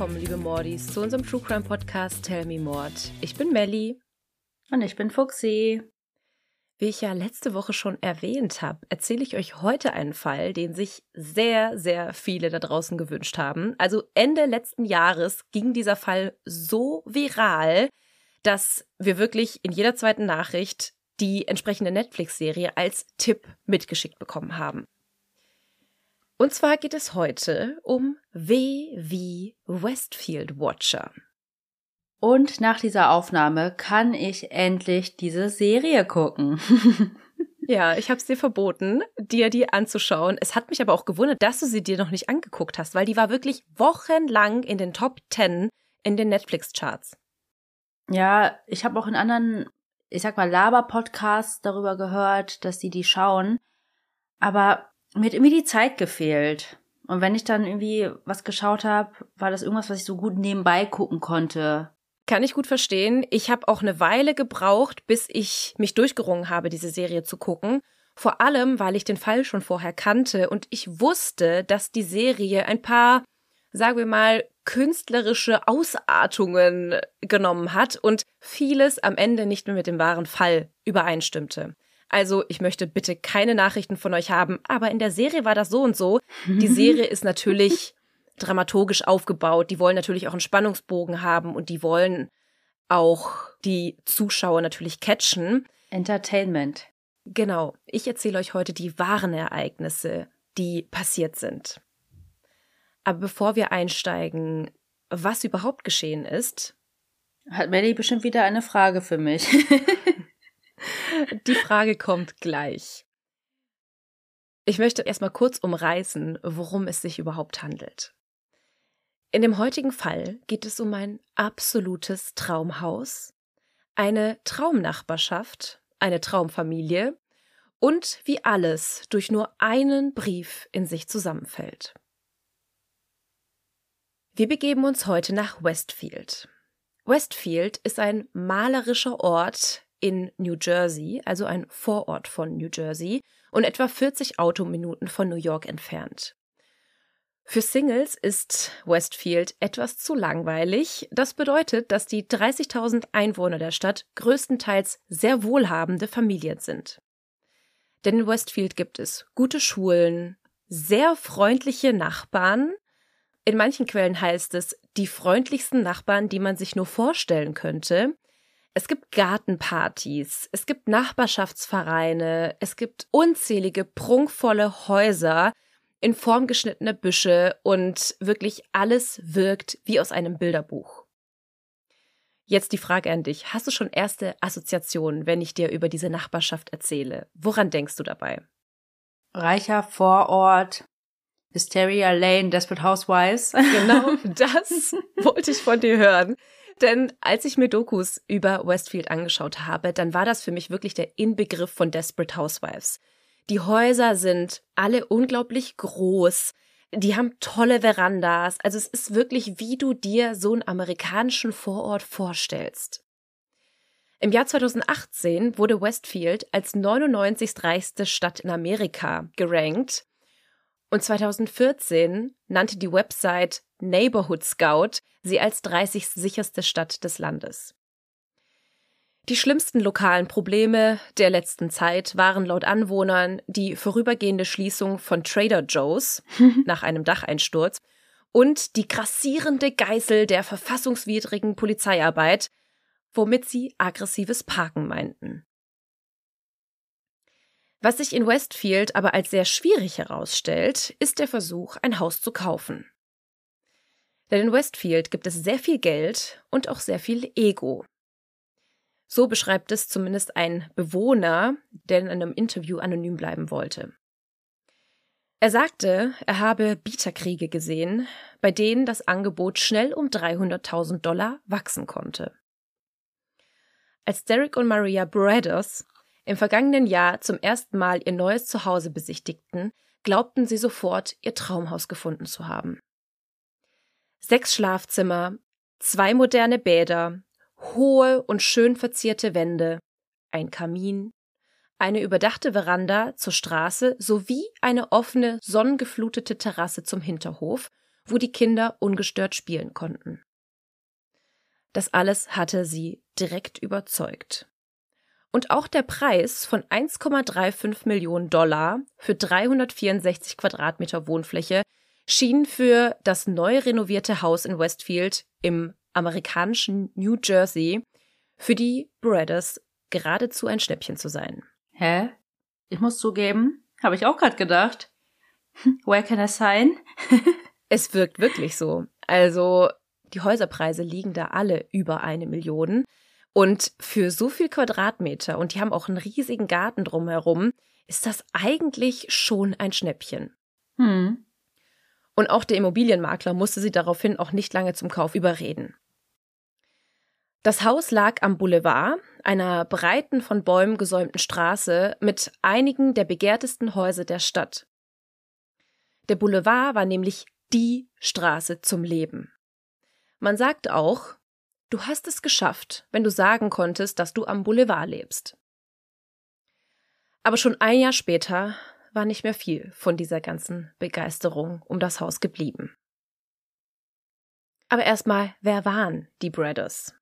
willkommen, liebe Mordis, zu unserem True Crime Podcast Tell Me Mord. Ich bin Melly. Und ich bin Fuxi. Wie ich ja letzte Woche schon erwähnt habe, erzähle ich euch heute einen Fall, den sich sehr, sehr viele da draußen gewünscht haben. Also Ende letzten Jahres ging dieser Fall so viral, dass wir wirklich in jeder zweiten Nachricht die entsprechende Netflix-Serie als Tipp mitgeschickt bekommen haben. Und zwar geht es heute um W wie Westfield Watcher. Und nach dieser Aufnahme kann ich endlich diese Serie gucken. ja, ich habe es dir verboten, dir die anzuschauen. Es hat mich aber auch gewundert, dass du sie dir noch nicht angeguckt hast, weil die war wirklich wochenlang in den Top 10 in den Netflix-Charts. Ja, ich habe auch in anderen, ich sag mal, Laber-Podcasts darüber gehört, dass die die schauen. Aber mir hat irgendwie die Zeit gefehlt. Und wenn ich dann irgendwie was geschaut habe, war das irgendwas, was ich so gut nebenbei gucken konnte. Kann ich gut verstehen. Ich habe auch eine Weile gebraucht, bis ich mich durchgerungen habe, diese Serie zu gucken. Vor allem, weil ich den Fall schon vorher kannte und ich wusste, dass die Serie ein paar, sagen wir mal, künstlerische Ausartungen genommen hat und vieles am Ende nicht mehr mit dem wahren Fall übereinstimmte. Also ich möchte bitte keine Nachrichten von euch haben, aber in der Serie war das so und so. Die Serie ist natürlich dramaturgisch aufgebaut. Die wollen natürlich auch einen Spannungsbogen haben und die wollen auch die Zuschauer natürlich catchen. Entertainment. Genau. Ich erzähle euch heute die wahren Ereignisse, die passiert sind. Aber bevor wir einsteigen, was überhaupt geschehen ist, hat Melly bestimmt wieder eine Frage für mich. Die Frage kommt gleich. Ich möchte erstmal kurz umreißen, worum es sich überhaupt handelt. In dem heutigen Fall geht es um ein absolutes Traumhaus, eine Traumnachbarschaft, eine Traumfamilie und wie alles durch nur einen Brief in sich zusammenfällt. Wir begeben uns heute nach Westfield. Westfield ist ein malerischer Ort in New Jersey, also ein Vorort von New Jersey und etwa 40 Autominuten von New York entfernt. Für Singles ist Westfield etwas zu langweilig. Das bedeutet, dass die 30.000 Einwohner der Stadt größtenteils sehr wohlhabende Familien sind. Denn in Westfield gibt es gute Schulen, sehr freundliche Nachbarn. In manchen Quellen heißt es die freundlichsten Nachbarn, die man sich nur vorstellen könnte. Es gibt Gartenpartys, es gibt Nachbarschaftsvereine, es gibt unzählige prunkvolle Häuser in Form geschnittene Büsche und wirklich alles wirkt wie aus einem Bilderbuch. Jetzt die Frage an dich. Hast du schon erste Assoziationen, wenn ich dir über diese Nachbarschaft erzähle? Woran denkst du dabei? Reicher Vorort, Hysteria Lane, Desperate Housewives. Genau, das wollte ich von dir hören. Denn als ich mir Dokus über Westfield angeschaut habe, dann war das für mich wirklich der Inbegriff von Desperate Housewives. Die Häuser sind alle unglaublich groß. Die haben tolle Verandas. Also es ist wirklich, wie du dir so einen amerikanischen Vorort vorstellst. Im Jahr 2018 wurde Westfield als 99. reichste Stadt in Amerika gerankt. Und 2014 nannte die Website Neighborhood Scout sie als 30. sicherste Stadt des Landes. Die schlimmsten lokalen Probleme der letzten Zeit waren laut Anwohnern die vorübergehende Schließung von Trader Joe's nach einem Dacheinsturz und die grassierende Geißel der verfassungswidrigen Polizeiarbeit, womit sie aggressives Parken meinten. Was sich in Westfield aber als sehr schwierig herausstellt, ist der Versuch, ein Haus zu kaufen. Denn in Westfield gibt es sehr viel Geld und auch sehr viel Ego. So beschreibt es zumindest ein Bewohner, der in einem Interview anonym bleiben wollte. Er sagte, er habe Bieterkriege gesehen, bei denen das Angebot schnell um 300.000 Dollar wachsen konnte. Als Derek und Maria Brothers im vergangenen Jahr zum ersten Mal ihr neues Zuhause besichtigten, glaubten sie sofort, ihr Traumhaus gefunden zu haben. Sechs Schlafzimmer, zwei moderne Bäder, hohe und schön verzierte Wände, ein Kamin, eine überdachte Veranda zur Straße sowie eine offene, sonnengeflutete Terrasse zum Hinterhof wo die Kinder ungestört spielen konnten. Das alles hatte sie direkt überzeugt. Und auch der Preis von 1,35 Millionen Dollar für 364 Quadratmeter Wohnfläche schien für das neu renovierte Haus in Westfield im amerikanischen New Jersey für die Bradders geradezu ein Schnäppchen zu sein. Hä? Ich muss zugeben, habe ich auch gerade gedacht. Where can I sign? es wirkt wirklich so. Also die Häuserpreise liegen da alle über eine Million. Und für so viel Quadratmeter, und die haben auch einen riesigen Garten drumherum, ist das eigentlich schon ein Schnäppchen. Hm. Und auch der Immobilienmakler musste sie daraufhin auch nicht lange zum Kauf überreden. Das Haus lag am Boulevard, einer breiten, von Bäumen gesäumten Straße mit einigen der begehrtesten Häuser der Stadt. Der Boulevard war nämlich die Straße zum Leben. Man sagt auch, du hast es geschafft, wenn du sagen konntest, dass du am Boulevard lebst. Aber schon ein Jahr später war nicht mehr viel von dieser ganzen Begeisterung um das Haus geblieben. Aber erstmal, wer waren die Bradders?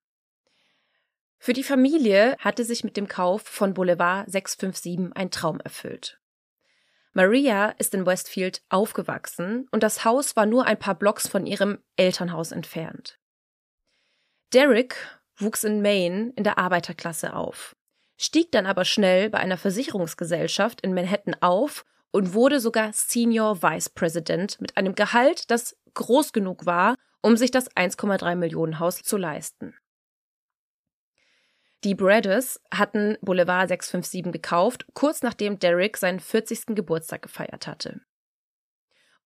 Für die Familie hatte sich mit dem Kauf von Boulevard 657 ein Traum erfüllt. Maria ist in Westfield aufgewachsen und das Haus war nur ein paar Blocks von ihrem Elternhaus entfernt. Derek wuchs in Maine in der Arbeiterklasse auf, stieg dann aber schnell bei einer Versicherungsgesellschaft in Manhattan auf und wurde sogar Senior Vice President mit einem Gehalt, das groß genug war, um sich das 1,3 Millionen Haus zu leisten. Die Bradders hatten Boulevard 657 gekauft, kurz nachdem Derek seinen 40. Geburtstag gefeiert hatte.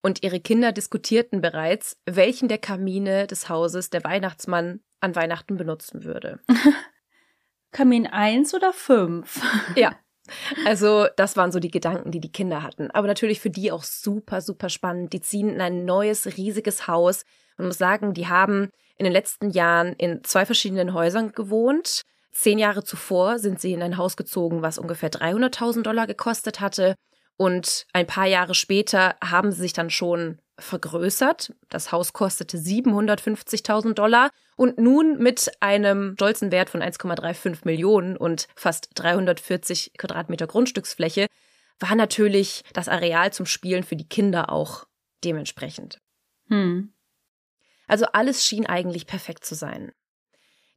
Und ihre Kinder diskutierten bereits, welchen der Kamine des Hauses der Weihnachtsmann an Weihnachten benutzen würde. Kamin 1 oder 5? ja. Also, das waren so die Gedanken, die die Kinder hatten. Aber natürlich für die auch super, super spannend. Die ziehen in ein neues, riesiges Haus. Man muss sagen, die haben in den letzten Jahren in zwei verschiedenen Häusern gewohnt. Zehn Jahre zuvor sind sie in ein Haus gezogen, was ungefähr 300.000 Dollar gekostet hatte. Und ein paar Jahre später haben sie sich dann schon vergrößert. Das Haus kostete 750.000 Dollar und nun mit einem stolzen Wert von 1,35 Millionen und fast 340 Quadratmeter Grundstücksfläche war natürlich das Areal zum Spielen für die Kinder auch dementsprechend. Hm. Also alles schien eigentlich perfekt zu sein.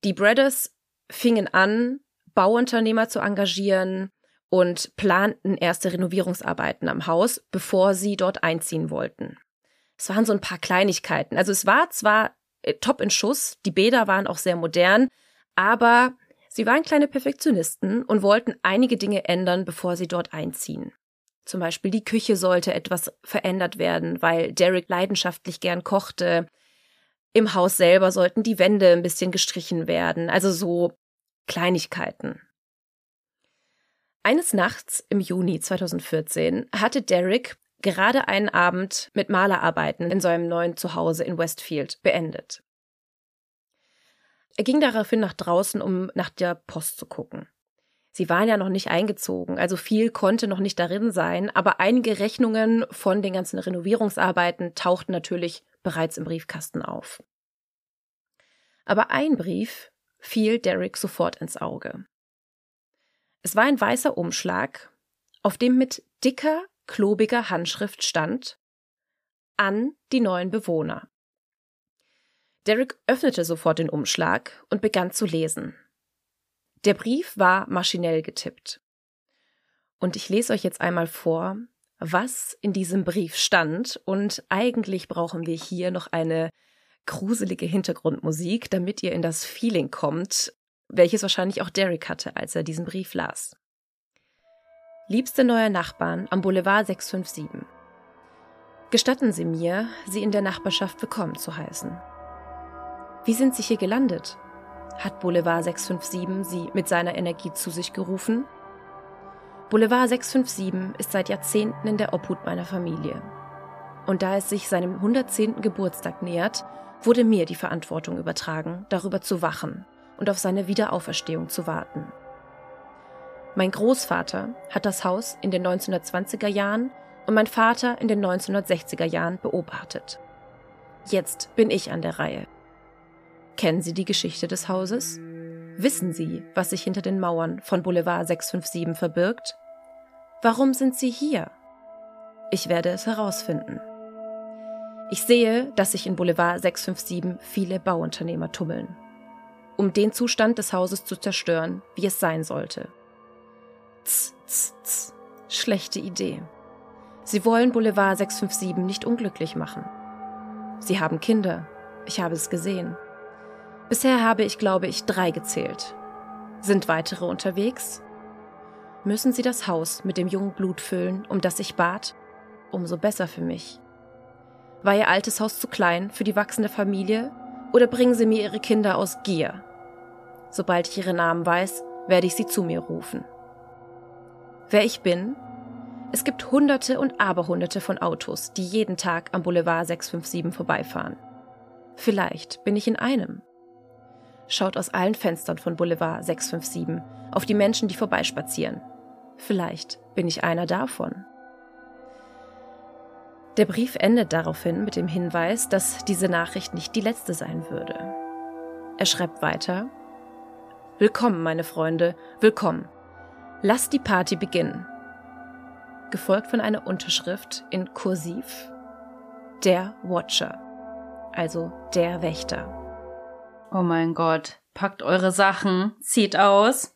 Die Bradders fingen an, Bauunternehmer zu engagieren und planten erste Renovierungsarbeiten am Haus, bevor sie dort einziehen wollten. Es waren so ein paar Kleinigkeiten. Also es war zwar top in Schuss, die Bäder waren auch sehr modern, aber sie waren kleine Perfektionisten und wollten einige Dinge ändern, bevor sie dort einziehen. Zum Beispiel die Küche sollte etwas verändert werden, weil Derek leidenschaftlich gern kochte. Im Haus selber sollten die Wände ein bisschen gestrichen werden, also so Kleinigkeiten. Eines Nachts im Juni 2014 hatte Derek gerade einen Abend mit Malerarbeiten in seinem neuen Zuhause in Westfield beendet. Er ging daraufhin nach draußen, um nach der Post zu gucken. Sie waren ja noch nicht eingezogen, also viel konnte noch nicht darin sein, aber einige Rechnungen von den ganzen Renovierungsarbeiten tauchten natürlich bereits im Briefkasten auf. Aber ein Brief fiel Derek sofort ins Auge. Es war ein weißer Umschlag, auf dem mit dicker, klobiger Handschrift stand an die neuen Bewohner. Derek öffnete sofort den Umschlag und begann zu lesen. Der Brief war maschinell getippt. Und ich lese euch jetzt einmal vor, was in diesem Brief stand. Und eigentlich brauchen wir hier noch eine gruselige Hintergrundmusik, damit ihr in das Feeling kommt, welches wahrscheinlich auch Derek hatte, als er diesen Brief las. Liebste neue Nachbarn am Boulevard 657. Gestatten Sie mir, Sie in der Nachbarschaft willkommen zu heißen. Wie sind Sie hier gelandet? Hat Boulevard 657 Sie mit seiner Energie zu sich gerufen? Boulevard 657 ist seit Jahrzehnten in der Obhut meiner Familie. Und da es sich seinem 110. Geburtstag nähert, wurde mir die Verantwortung übertragen, darüber zu wachen und auf seine Wiederauferstehung zu warten. Mein Großvater hat das Haus in den 1920er Jahren und mein Vater in den 1960er Jahren beobachtet. Jetzt bin ich an der Reihe. Kennen Sie die Geschichte des Hauses? Wissen Sie, was sich hinter den Mauern von Boulevard 657 verbirgt? Warum sind Sie hier? Ich werde es herausfinden. Ich sehe, dass sich in Boulevard 657 viele Bauunternehmer tummeln, um den Zustand des Hauses zu zerstören, wie es sein sollte. Tz, tz, tz. Schlechte Idee. Sie wollen Boulevard 657 nicht unglücklich machen. Sie haben Kinder. Ich habe es gesehen. Bisher habe ich, glaube ich, drei gezählt. Sind weitere unterwegs? Müssen Sie das Haus mit dem jungen Blut füllen, um das ich bat? Umso besser für mich. War Ihr altes Haus zu klein für die wachsende Familie oder bringen Sie mir Ihre Kinder aus Gier? Sobald ich Ihre Namen weiß, werde ich Sie zu mir rufen. Wer ich bin? Es gibt Hunderte und Aberhunderte von Autos, die jeden Tag am Boulevard 657 vorbeifahren. Vielleicht bin ich in einem. Schaut aus allen Fenstern von Boulevard 657 auf die Menschen, die vorbeispazieren. Vielleicht bin ich einer davon. Der Brief endet daraufhin mit dem Hinweis, dass diese Nachricht nicht die letzte sein würde. Er schreibt weiter Willkommen, meine Freunde, willkommen. Lasst die Party beginnen. Gefolgt von einer Unterschrift in Kursiv Der Watcher, also der Wächter. Oh mein Gott, packt eure Sachen, zieht aus.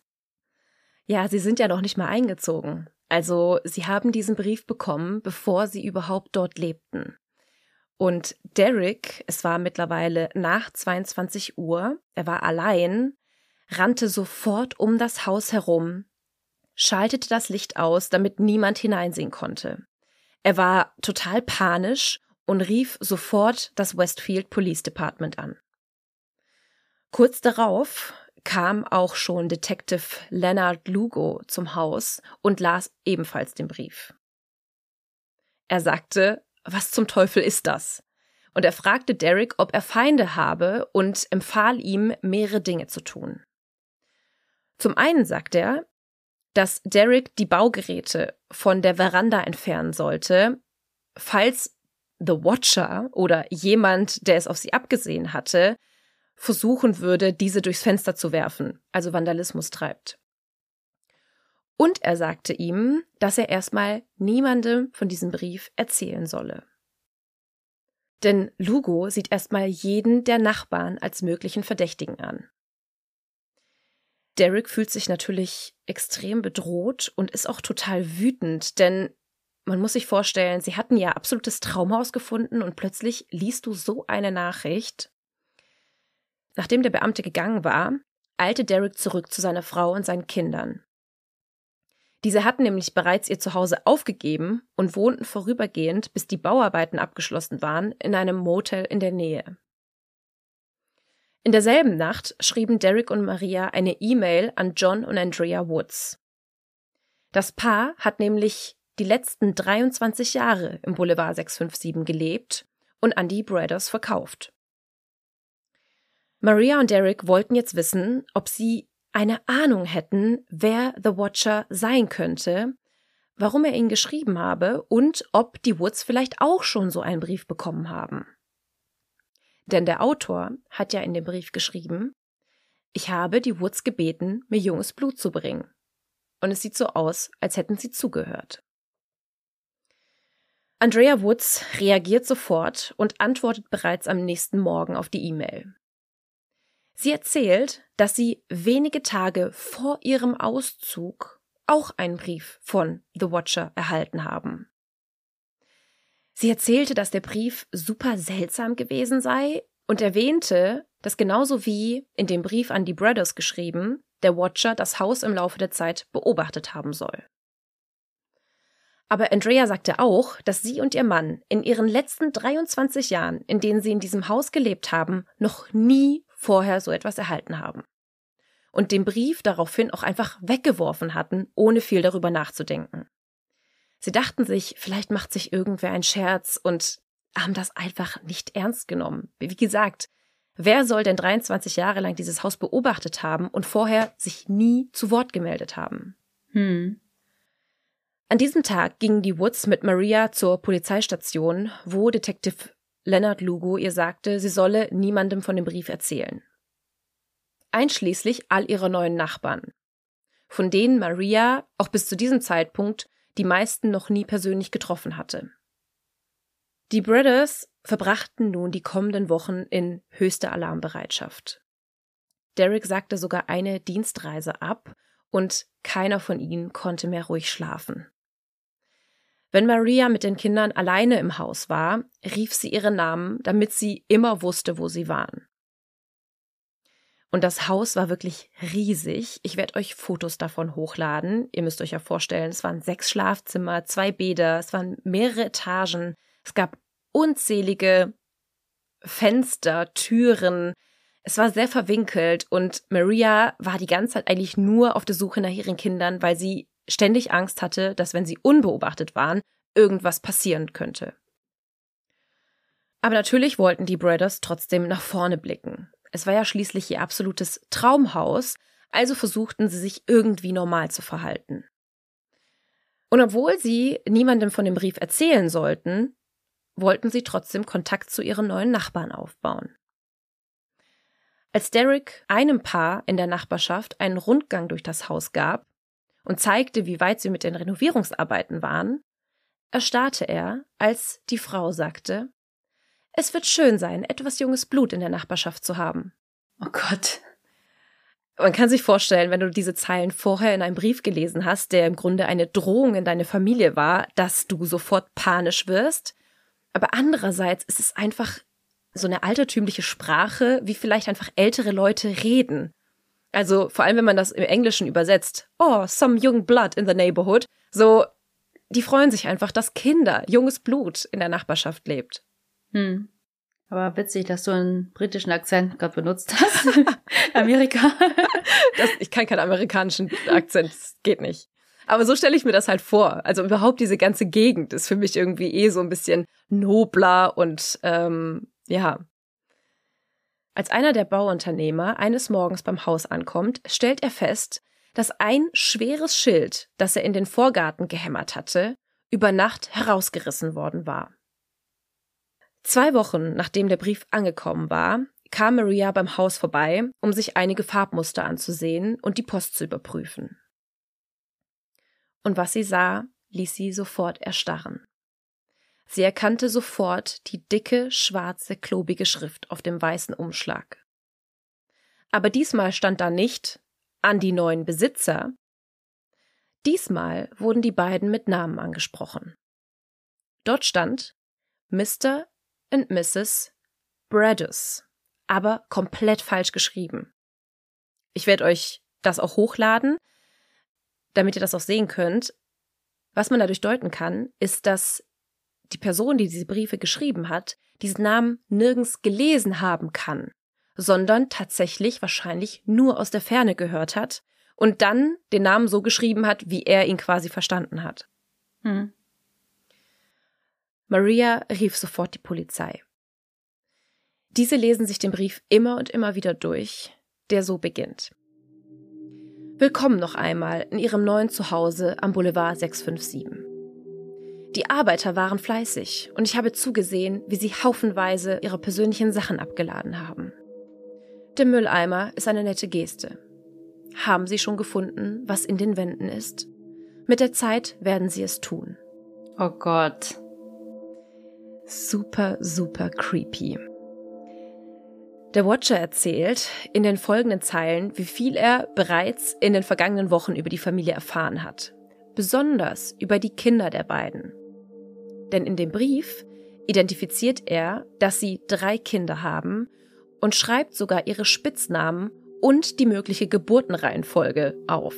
Ja, sie sind ja noch nicht mal eingezogen. Also sie haben diesen Brief bekommen, bevor sie überhaupt dort lebten. Und Derek, es war mittlerweile nach 22 Uhr, er war allein, rannte sofort um das Haus herum, schaltete das Licht aus, damit niemand hineinsehen konnte. Er war total panisch und rief sofort das Westfield Police Department an. Kurz darauf kam auch schon Detective Leonard Lugo zum Haus und las ebenfalls den Brief. Er sagte, was zum Teufel ist das? Und er fragte Derek, ob er Feinde habe und empfahl ihm, mehrere Dinge zu tun. Zum einen sagt er, dass Derek die Baugeräte von der Veranda entfernen sollte, falls The Watcher oder jemand, der es auf sie abgesehen hatte, versuchen würde, diese durchs Fenster zu werfen, also Vandalismus treibt. Und er sagte ihm, dass er erstmal niemandem von diesem Brief erzählen solle. Denn Lugo sieht erstmal jeden der Nachbarn als möglichen Verdächtigen an. Derek fühlt sich natürlich extrem bedroht und ist auch total wütend, denn man muss sich vorstellen, sie hatten ja absolutes Traumhaus gefunden und plötzlich liest du so eine Nachricht Nachdem der Beamte gegangen war, eilte Derek zurück zu seiner Frau und seinen Kindern. Diese hatten nämlich bereits ihr Zuhause aufgegeben und wohnten vorübergehend, bis die Bauarbeiten abgeschlossen waren, in einem Motel in der Nähe. In derselben Nacht schrieben Derek und Maria eine E-Mail an John und Andrea Woods. Das Paar hat nämlich die letzten 23 Jahre im Boulevard 657 gelebt und an die Brothers verkauft. Maria und Derek wollten jetzt wissen, ob sie eine Ahnung hätten, wer The Watcher sein könnte, warum er ihn geschrieben habe und ob die Woods vielleicht auch schon so einen Brief bekommen haben. Denn der Autor hat ja in dem Brief geschrieben, ich habe die Woods gebeten, mir junges Blut zu bringen. Und es sieht so aus, als hätten sie zugehört. Andrea Woods reagiert sofort und antwortet bereits am nächsten Morgen auf die E-Mail. Sie erzählt, dass sie wenige Tage vor ihrem Auszug auch einen Brief von The Watcher erhalten haben. Sie erzählte, dass der Brief super seltsam gewesen sei und erwähnte, dass genauso wie in dem Brief an die Brothers geschrieben, der Watcher das Haus im Laufe der Zeit beobachtet haben soll. Aber Andrea sagte auch, dass sie und ihr Mann in ihren letzten 23 Jahren, in denen sie in diesem Haus gelebt haben, noch nie vorher so etwas erhalten haben. Und den Brief daraufhin auch einfach weggeworfen hatten, ohne viel darüber nachzudenken. Sie dachten sich, vielleicht macht sich irgendwer ein Scherz und haben das einfach nicht ernst genommen. Wie gesagt, wer soll denn 23 Jahre lang dieses Haus beobachtet haben und vorher sich nie zu Wort gemeldet haben? Hm. An diesem Tag gingen die Woods mit Maria zur Polizeistation, wo Detective Leonard Lugo ihr sagte, sie solle niemandem von dem Brief erzählen. Einschließlich all ihrer neuen Nachbarn, von denen Maria auch bis zu diesem Zeitpunkt die meisten noch nie persönlich getroffen hatte. Die Brothers verbrachten nun die kommenden Wochen in höchster Alarmbereitschaft. Derek sagte sogar eine Dienstreise ab und keiner von ihnen konnte mehr ruhig schlafen. Wenn Maria mit den Kindern alleine im Haus war, rief sie ihre Namen, damit sie immer wusste, wo sie waren. Und das Haus war wirklich riesig. Ich werde euch Fotos davon hochladen. Ihr müsst euch ja vorstellen, es waren sechs Schlafzimmer, zwei Bäder, es waren mehrere Etagen, es gab unzählige Fenster, Türen. Es war sehr verwinkelt und Maria war die ganze Zeit eigentlich nur auf der Suche nach ihren Kindern, weil sie ständig Angst hatte, dass wenn sie unbeobachtet waren, irgendwas passieren könnte. Aber natürlich wollten die Brothers trotzdem nach vorne blicken. Es war ja schließlich ihr absolutes Traumhaus, also versuchten sie sich irgendwie normal zu verhalten. Und obwohl sie niemandem von dem Brief erzählen sollten, wollten sie trotzdem Kontakt zu ihren neuen Nachbarn aufbauen. Als Derek einem Paar in der Nachbarschaft einen Rundgang durch das Haus gab und zeigte, wie weit sie mit den Renovierungsarbeiten waren, erstarrte er, als die Frau sagte, es wird schön sein, etwas junges Blut in der Nachbarschaft zu haben. Oh Gott. Man kann sich vorstellen, wenn du diese Zeilen vorher in einem Brief gelesen hast, der im Grunde eine Drohung in deine Familie war, dass du sofort panisch wirst, aber andererseits ist es einfach so eine altertümliche Sprache, wie vielleicht einfach ältere Leute reden. Also vor allem, wenn man das im Englischen übersetzt. Oh, some young blood in the neighborhood. So, die freuen sich einfach, dass Kinder, junges Blut in der Nachbarschaft lebt. Hm. Aber witzig, dass du einen britischen Akzent gerade benutzt hast. Amerika. das, ich kann keinen amerikanischen Akzent, geht nicht. Aber so stelle ich mir das halt vor. Also überhaupt diese ganze Gegend ist für mich irgendwie eh so ein bisschen nobler und ähm, ja. Als einer der Bauunternehmer eines Morgens beim Haus ankommt, stellt er fest, dass ein schweres Schild, das er in den Vorgarten gehämmert hatte, über Nacht herausgerissen worden war. Zwei Wochen nachdem der Brief angekommen war, kam Maria beim Haus vorbei, um sich einige Farbmuster anzusehen und die Post zu überprüfen und was sie sah, ließ sie sofort erstarren. Sie erkannte sofort die dicke, schwarze, klobige Schrift auf dem weißen Umschlag. Aber diesmal stand da nicht an die neuen Besitzer. Diesmal wurden die beiden mit Namen angesprochen. Dort stand Mr. und Mrs. Bradus, aber komplett falsch geschrieben. Ich werde euch das auch hochladen damit ihr das auch sehen könnt, was man dadurch deuten kann, ist, dass die Person, die diese Briefe geschrieben hat, diesen Namen nirgends gelesen haben kann, sondern tatsächlich wahrscheinlich nur aus der Ferne gehört hat und dann den Namen so geschrieben hat, wie er ihn quasi verstanden hat. Hm. Maria rief sofort die Polizei. Diese lesen sich den Brief immer und immer wieder durch, der so beginnt. Willkommen noch einmal in Ihrem neuen Zuhause am Boulevard 657. Die Arbeiter waren fleißig und ich habe zugesehen, wie sie haufenweise ihre persönlichen Sachen abgeladen haben. Der Mülleimer ist eine nette Geste. Haben Sie schon gefunden, was in den Wänden ist? Mit der Zeit werden Sie es tun. Oh Gott. Super, super creepy. Der Watcher erzählt in den folgenden Zeilen, wie viel er bereits in den vergangenen Wochen über die Familie erfahren hat. Besonders über die Kinder der beiden. Denn in dem Brief identifiziert er, dass sie drei Kinder haben und schreibt sogar ihre Spitznamen und die mögliche Geburtenreihenfolge auf.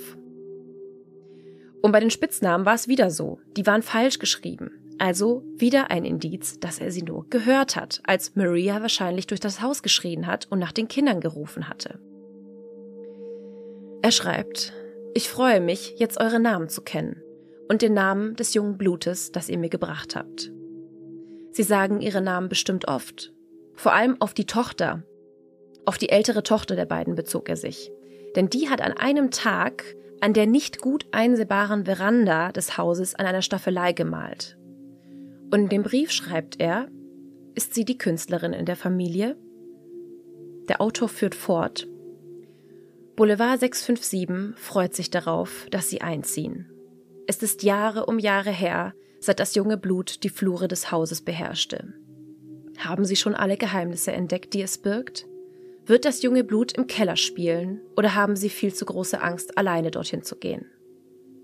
Und bei den Spitznamen war es wieder so, die waren falsch geschrieben. Also wieder ein Indiz, dass er sie nur gehört hat, als Maria wahrscheinlich durch das Haus geschrien hat und nach den Kindern gerufen hatte. Er schreibt, ich freue mich, jetzt eure Namen zu kennen und den Namen des jungen Blutes, das ihr mir gebracht habt. Sie sagen ihre Namen bestimmt oft. Vor allem auf die Tochter. Auf die ältere Tochter der beiden bezog er sich. Denn die hat an einem Tag an der nicht gut einsehbaren Veranda des Hauses an einer Staffelei gemalt. Und in dem Brief schreibt er, ist sie die Künstlerin in der Familie. Der Autor führt fort. Boulevard 657 freut sich darauf, dass sie einziehen. Es ist Jahre um Jahre her, seit das junge Blut die Flure des Hauses beherrschte. Haben Sie schon alle Geheimnisse entdeckt, die es birgt? Wird das junge Blut im Keller spielen oder haben Sie viel zu große Angst, alleine dorthin zu gehen?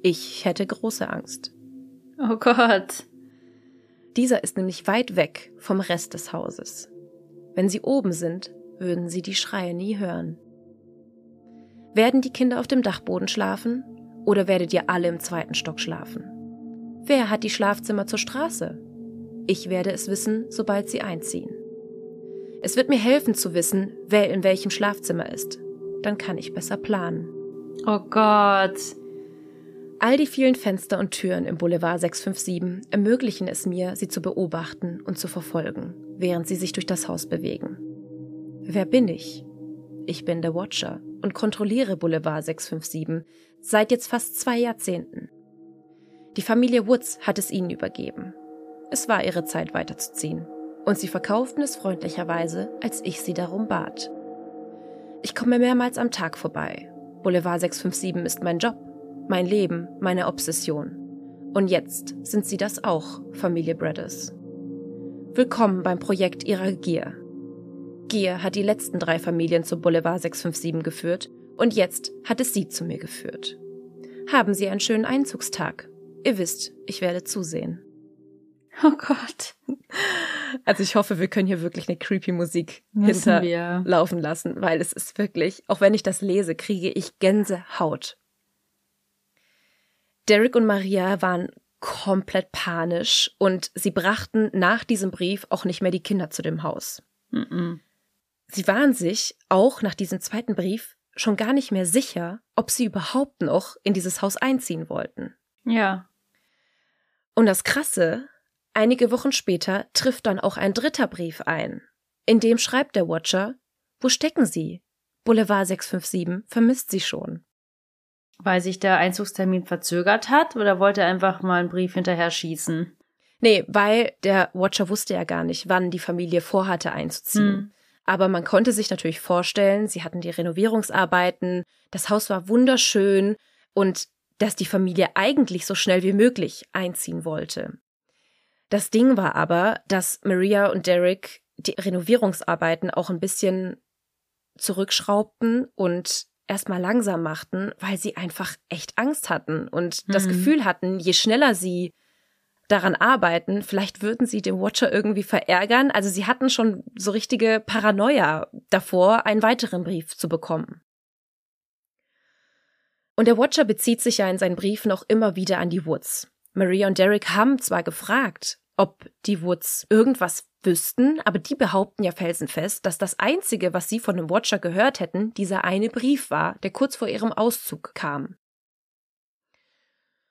Ich hätte große Angst. Oh Gott. Dieser ist nämlich weit weg vom Rest des Hauses. Wenn Sie oben sind, würden Sie die Schreie nie hören. Werden die Kinder auf dem Dachboden schlafen oder werdet ihr alle im zweiten Stock schlafen? Wer hat die Schlafzimmer zur Straße? Ich werde es wissen, sobald sie einziehen. Es wird mir helfen zu wissen, wer in welchem Schlafzimmer ist. Dann kann ich besser planen. Oh Gott. All die vielen Fenster und Türen im Boulevard 657 ermöglichen es mir, sie zu beobachten und zu verfolgen, während sie sich durch das Haus bewegen. Wer bin ich? Ich bin der Watcher und kontrolliere Boulevard 657 seit jetzt fast zwei Jahrzehnten. Die Familie Woods hat es ihnen übergeben. Es war ihre Zeit weiterzuziehen und sie verkauften es freundlicherweise, als ich sie darum bat. Ich komme mehrmals am Tag vorbei. Boulevard 657 ist mein Job, mein Leben, meine Obsession. Und jetzt sind sie das auch, Familie Brothers. Willkommen beim Projekt ihrer Gier. Gier hat die letzten drei Familien zum Boulevard 657 geführt und jetzt hat es sie zu mir geführt. Haben Sie einen schönen Einzugstag. Ihr wisst, ich werde zusehen. Oh Gott. Also ich hoffe, wir können hier wirklich eine creepy Musik hinterlaufen lassen, weil es ist wirklich, auch wenn ich das lese, kriege ich Gänsehaut. Derek und Maria waren komplett panisch und sie brachten nach diesem Brief auch nicht mehr die Kinder zu dem Haus. Mm -mm. Sie waren sich auch nach diesem zweiten Brief schon gar nicht mehr sicher, ob sie überhaupt noch in dieses Haus einziehen wollten. Ja. Und das Krasse, Einige Wochen später trifft dann auch ein dritter Brief ein. In dem schreibt der Watcher, wo stecken Sie? Boulevard 657 vermisst Sie schon. Weil sich der Einzugstermin verzögert hat oder wollte er einfach mal einen Brief hinterher schießen? Nee, weil der Watcher wusste ja gar nicht, wann die Familie vorhatte einzuziehen. Hm. Aber man konnte sich natürlich vorstellen, sie hatten die Renovierungsarbeiten, das Haus war wunderschön und dass die Familie eigentlich so schnell wie möglich einziehen wollte. Das Ding war aber, dass Maria und Derek die Renovierungsarbeiten auch ein bisschen zurückschraubten und erstmal langsam machten, weil sie einfach echt Angst hatten und mhm. das Gefühl hatten, je schneller sie daran arbeiten, vielleicht würden sie den Watcher irgendwie verärgern. Also sie hatten schon so richtige Paranoia davor, einen weiteren Brief zu bekommen. Und der Watcher bezieht sich ja in seinen Briefen auch immer wieder an die Woods. Maria und Derek haben zwar gefragt, ob die Woods irgendwas wüssten, aber die behaupten ja felsenfest, dass das Einzige, was sie von dem Watcher gehört hätten, dieser eine Brief war, der kurz vor ihrem Auszug kam.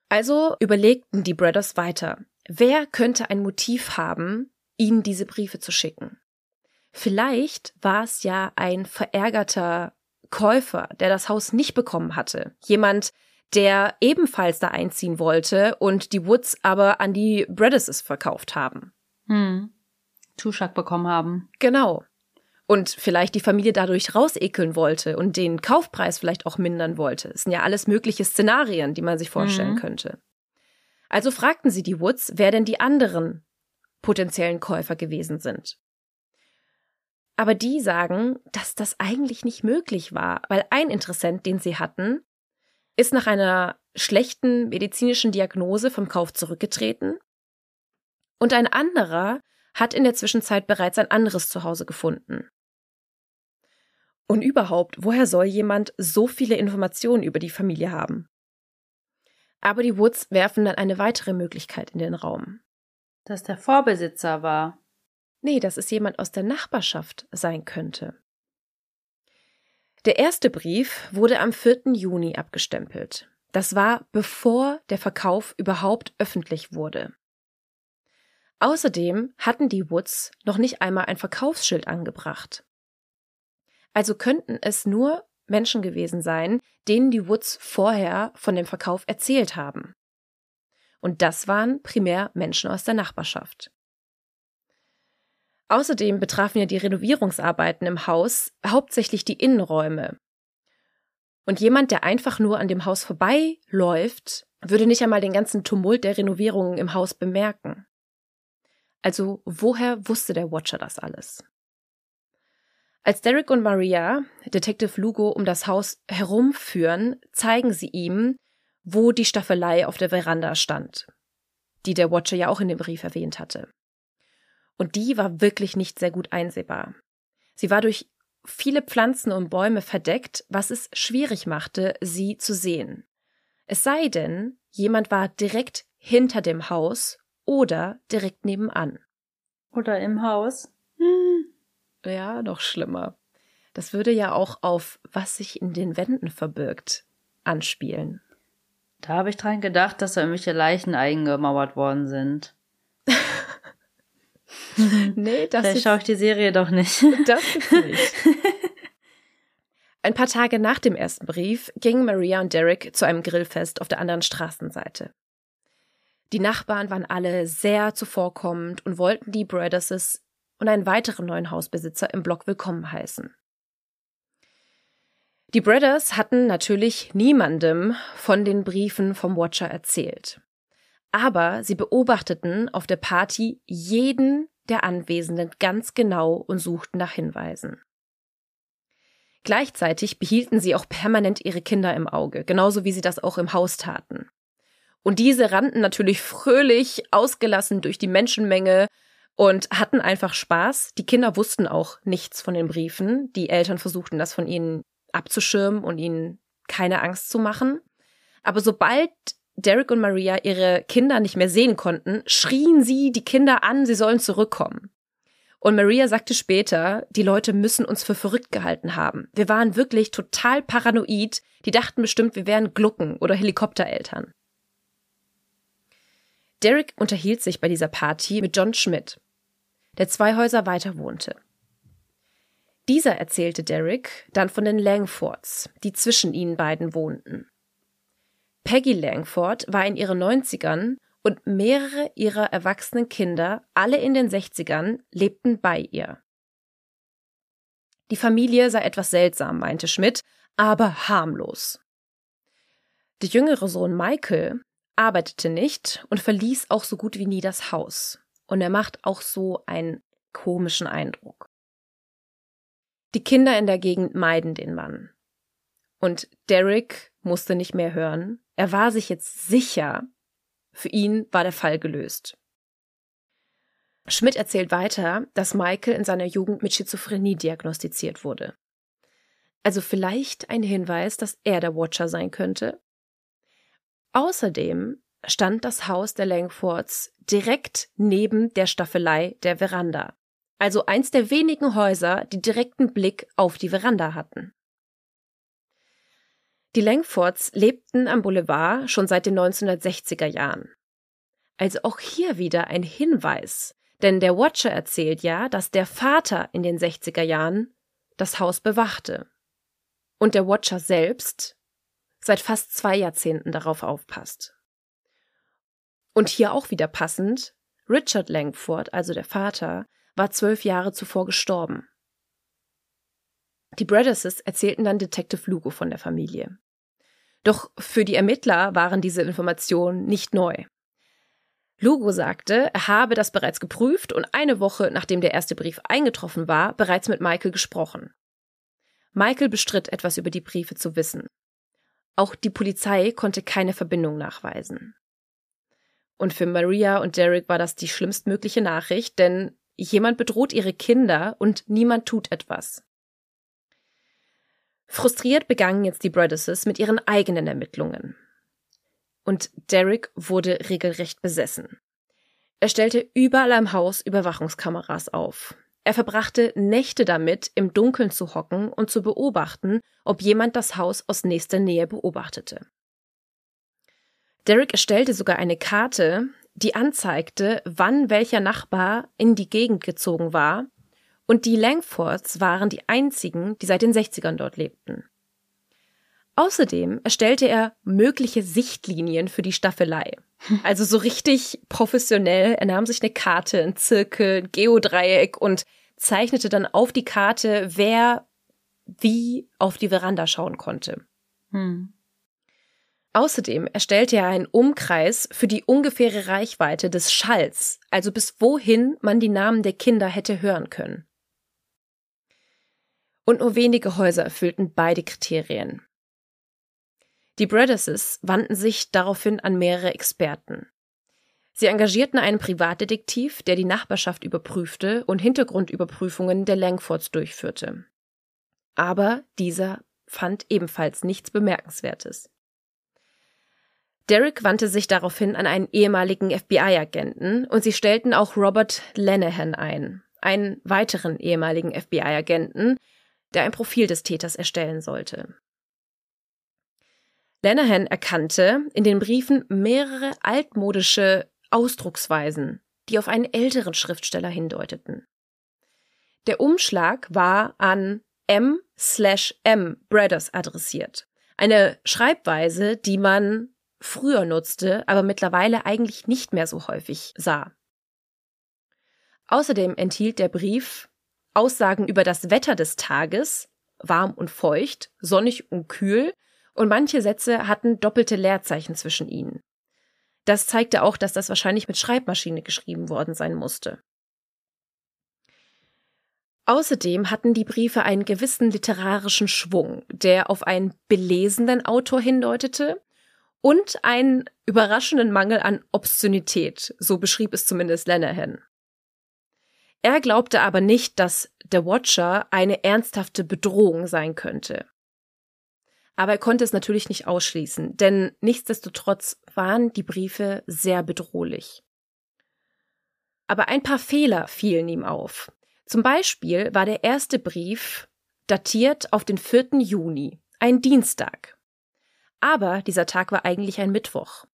Also überlegten die Brothers weiter. Wer könnte ein Motiv haben, ihnen diese Briefe zu schicken? Vielleicht war es ja ein verärgerter Käufer, der das Haus nicht bekommen hatte. Jemand, der ebenfalls da einziehen wollte und die Woods aber an die Bredesses verkauft haben. Hm. Zuschlag bekommen haben. Genau. Und vielleicht die Familie dadurch rausekeln wollte und den Kaufpreis vielleicht auch mindern wollte. Es sind ja alles mögliche Szenarien, die man sich vorstellen mhm. könnte. Also fragten sie die Woods, wer denn die anderen potenziellen Käufer gewesen sind. Aber die sagen, dass das eigentlich nicht möglich war, weil ein Interessent, den sie hatten, ist nach einer schlechten medizinischen Diagnose vom Kauf zurückgetreten und ein anderer hat in der Zwischenzeit bereits ein anderes Zuhause gefunden. Und überhaupt, woher soll jemand so viele Informationen über die Familie haben? Aber die Woods werfen dann eine weitere Möglichkeit in den Raum. Dass der Vorbesitzer war. Nee, dass es jemand aus der Nachbarschaft sein könnte. Der erste Brief wurde am 4. Juni abgestempelt. Das war bevor der Verkauf überhaupt öffentlich wurde. Außerdem hatten die Woods noch nicht einmal ein Verkaufsschild angebracht. Also könnten es nur Menschen gewesen sein, denen die Woods vorher von dem Verkauf erzählt haben. Und das waren primär Menschen aus der Nachbarschaft. Außerdem betrafen ja die Renovierungsarbeiten im Haus hauptsächlich die Innenräume. Und jemand, der einfach nur an dem Haus vorbeiläuft, würde nicht einmal den ganzen Tumult der Renovierungen im Haus bemerken. Also woher wusste der Watcher das alles? Als Derek und Maria Detective Lugo um das Haus herumführen, zeigen sie ihm, wo die Staffelei auf der Veranda stand, die der Watcher ja auch in dem Brief erwähnt hatte. Und die war wirklich nicht sehr gut einsehbar. Sie war durch viele Pflanzen und Bäume verdeckt, was es schwierig machte, sie zu sehen. Es sei denn, jemand war direkt hinter dem Haus oder direkt nebenan. Oder im Haus. Hm. Ja, noch schlimmer. Das würde ja auch auf was sich in den Wänden verbirgt anspielen. Da habe ich dran gedacht, dass da irgendwelche Leichen eingemauert worden sind. nee, das Vielleicht schaue ich die Serie doch nicht. Das nicht. Ein paar Tage nach dem ersten Brief gingen Maria und Derek zu einem Grillfest auf der anderen Straßenseite. Die Nachbarn waren alle sehr zuvorkommend und wollten die Brothers und einen weiteren neuen Hausbesitzer im Block willkommen heißen. Die Brothers hatten natürlich niemandem von den Briefen vom Watcher erzählt. Aber sie beobachteten auf der Party jeden der Anwesenden ganz genau und suchten nach Hinweisen. Gleichzeitig behielten sie auch permanent ihre Kinder im Auge, genauso wie sie das auch im Haus taten. Und diese rannten natürlich fröhlich, ausgelassen durch die Menschenmenge und hatten einfach Spaß. Die Kinder wussten auch nichts von den Briefen. Die Eltern versuchten das von ihnen abzuschirmen und ihnen keine Angst zu machen. Aber sobald Derek und Maria ihre Kinder nicht mehr sehen konnten, schrien sie die Kinder an, sie sollen zurückkommen. Und Maria sagte später, die Leute müssen uns für verrückt gehalten haben. Wir waren wirklich total paranoid. Die dachten bestimmt, wir wären Glucken oder Helikoptereltern. Derek unterhielt sich bei dieser Party mit John Schmidt, der zwei Häuser weiter wohnte. Dieser erzählte Derek dann von den Langfords, die zwischen ihnen beiden wohnten. Peggy Langford war in ihren Neunzigern und mehrere ihrer erwachsenen Kinder, alle in den 60ern, lebten bei ihr. Die Familie sei etwas seltsam, meinte Schmidt, aber harmlos. Der jüngere Sohn Michael arbeitete nicht und verließ auch so gut wie nie das Haus. Und er macht auch so einen komischen Eindruck. Die Kinder in der Gegend meiden den Mann. Und Derek musste nicht mehr hören. Er war sich jetzt sicher, für ihn war der Fall gelöst. Schmidt erzählt weiter, dass Michael in seiner Jugend mit Schizophrenie diagnostiziert wurde. Also vielleicht ein Hinweis, dass er der Watcher sein könnte. Außerdem stand das Haus der Langfords direkt neben der Staffelei der Veranda. Also eins der wenigen Häuser, die direkten Blick auf die Veranda hatten. Die Langfords lebten am Boulevard schon seit den 1960er Jahren. Also auch hier wieder ein Hinweis, denn der Watcher erzählt ja, dass der Vater in den 60er Jahren das Haus bewachte. Und der Watcher selbst seit fast zwei Jahrzehnten darauf aufpasst. Und hier auch wieder passend, Richard Langford, also der Vater, war zwölf Jahre zuvor gestorben. Die Brothers erzählten dann Detective Lugo von der Familie. Doch für die Ermittler waren diese Informationen nicht neu. Lugo sagte, er habe das bereits geprüft und eine Woche nachdem der erste Brief eingetroffen war, bereits mit Michael gesprochen. Michael bestritt etwas über die Briefe zu wissen. Auch die Polizei konnte keine Verbindung nachweisen. Und für Maria und Derek war das die schlimmstmögliche Nachricht, denn jemand bedroht ihre Kinder und niemand tut etwas. Frustriert begannen jetzt die Brothers mit ihren eigenen Ermittlungen. Und Derek wurde regelrecht besessen. Er stellte überall am Haus Überwachungskameras auf. Er verbrachte Nächte damit, im Dunkeln zu hocken und zu beobachten, ob jemand das Haus aus nächster Nähe beobachtete. Derek erstellte sogar eine Karte, die anzeigte, wann welcher Nachbar in die Gegend gezogen war und die Langfords waren die einzigen, die seit den 60ern dort lebten. Außerdem erstellte er mögliche Sichtlinien für die Staffelei. Also so richtig professionell. Er nahm sich eine Karte, ein Zirkel, ein Geodreieck und zeichnete dann auf die Karte, wer wie auf die Veranda schauen konnte. Hm. Außerdem erstellte er einen Umkreis für die ungefähre Reichweite des Schalls, also bis wohin man die Namen der Kinder hätte hören können. Und nur wenige Häuser erfüllten beide Kriterien. Die Brothers wandten sich daraufhin an mehrere Experten. Sie engagierten einen Privatdetektiv, der die Nachbarschaft überprüfte und Hintergrundüberprüfungen der Langfords durchführte. Aber dieser fand ebenfalls nichts Bemerkenswertes. Derek wandte sich daraufhin an einen ehemaligen FBI-Agenten und sie stellten auch Robert Lenehan ein, einen weiteren ehemaligen FBI-Agenten, der ein Profil des Täters erstellen sollte. Lenehan erkannte in den Briefen mehrere altmodische Ausdrucksweisen, die auf einen älteren Schriftsteller hindeuteten. Der Umschlag war an M slash M Brothers adressiert. Eine Schreibweise, die man früher nutzte, aber mittlerweile eigentlich nicht mehr so häufig sah. Außerdem enthielt der Brief Aussagen über das Wetter des Tages, warm und feucht, sonnig und kühl, und manche Sätze hatten doppelte Leerzeichen zwischen ihnen. Das zeigte auch, dass das wahrscheinlich mit Schreibmaschine geschrieben worden sein musste. Außerdem hatten die Briefe einen gewissen literarischen Schwung, der auf einen belesenen Autor hindeutete und einen überraschenden Mangel an Obszönität, so beschrieb es zumindest Lenehan. Er glaubte aber nicht, dass The Watcher eine ernsthafte Bedrohung sein könnte. Aber er konnte es natürlich nicht ausschließen, denn nichtsdestotrotz waren die Briefe sehr bedrohlich. Aber ein paar Fehler fielen ihm auf. Zum Beispiel war der erste Brief datiert auf den 4. Juni, ein Dienstag. Aber dieser Tag war eigentlich ein Mittwoch.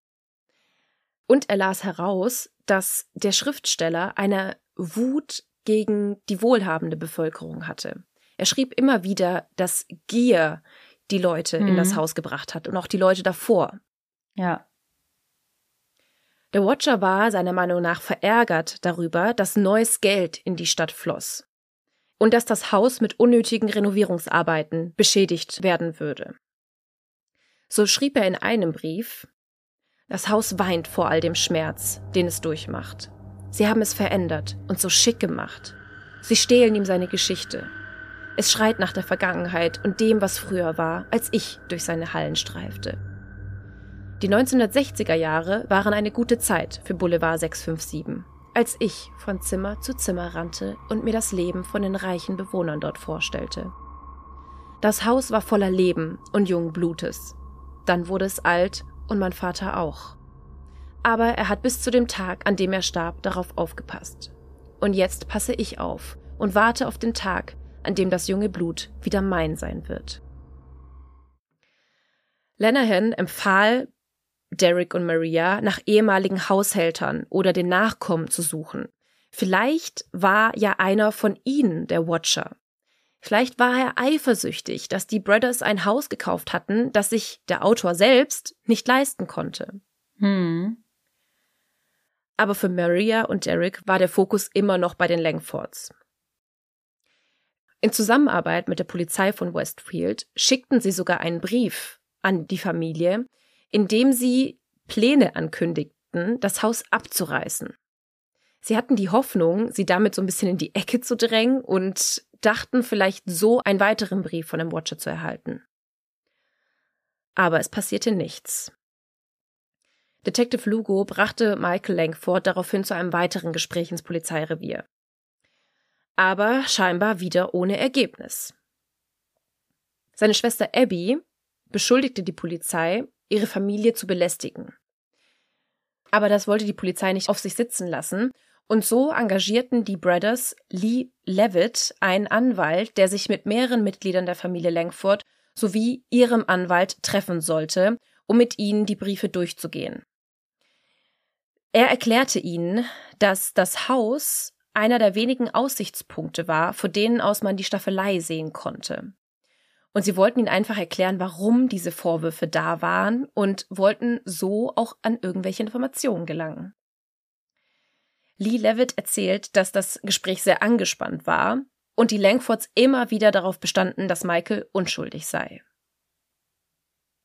Und er las heraus, dass der Schriftsteller eine Wut gegen die wohlhabende Bevölkerung hatte. Er schrieb immer wieder, dass Gier die Leute mhm. in das mhm. Haus gebracht hat und auch die Leute davor. Ja. Der Watcher war seiner Meinung nach verärgert darüber, dass neues Geld in die Stadt floss und dass das Haus mit unnötigen Renovierungsarbeiten beschädigt werden würde. So schrieb er in einem Brief, das Haus weint vor all dem Schmerz, den es durchmacht. Sie haben es verändert und so schick gemacht. Sie stehlen ihm seine Geschichte. Es schreit nach der Vergangenheit und dem, was früher war, als ich durch seine Hallen streifte. Die 1960er Jahre waren eine gute Zeit für Boulevard 657, als ich von Zimmer zu Zimmer rannte und mir das Leben von den reichen Bewohnern dort vorstellte. Das Haus war voller Leben und jungen Blutes, dann wurde es alt und mein Vater auch. Aber er hat bis zu dem Tag, an dem er starb, darauf aufgepasst. Und jetzt passe ich auf und warte auf den Tag, an dem das junge Blut wieder mein sein wird. Lenahan empfahl Derek und Maria nach ehemaligen Haushältern oder den Nachkommen zu suchen. Vielleicht war ja einer von ihnen der Watcher. Vielleicht war er eifersüchtig, dass die Brothers ein Haus gekauft hatten, das sich der Autor selbst nicht leisten konnte. Hm. Aber für Maria und Derek war der Fokus immer noch bei den Langfords. In Zusammenarbeit mit der Polizei von Westfield schickten sie sogar einen Brief an die Familie, in dem sie Pläne ankündigten, das Haus abzureißen. Sie hatten die Hoffnung, sie damit so ein bisschen in die Ecke zu drängen und dachten vielleicht so einen weiteren Brief von dem Watcher zu erhalten. Aber es passierte nichts. Detective Lugo brachte Michael Langford daraufhin zu einem weiteren Gespräch ins Polizeirevier. Aber scheinbar wieder ohne Ergebnis. Seine Schwester Abby beschuldigte die Polizei, ihre Familie zu belästigen. Aber das wollte die Polizei nicht auf sich sitzen lassen und so engagierten die Brothers Lee Levitt einen Anwalt, der sich mit mehreren Mitgliedern der Familie Langford sowie ihrem Anwalt treffen sollte, um mit ihnen die Briefe durchzugehen. Er erklärte ihnen, dass das Haus einer der wenigen Aussichtspunkte war, vor denen aus man die Staffelei sehen konnte. Und sie wollten ihn einfach erklären, warum diese Vorwürfe da waren und wollten so auch an irgendwelche Informationen gelangen. Lee Levitt erzählt, dass das Gespräch sehr angespannt war und die Langfords immer wieder darauf bestanden, dass Michael unschuldig sei.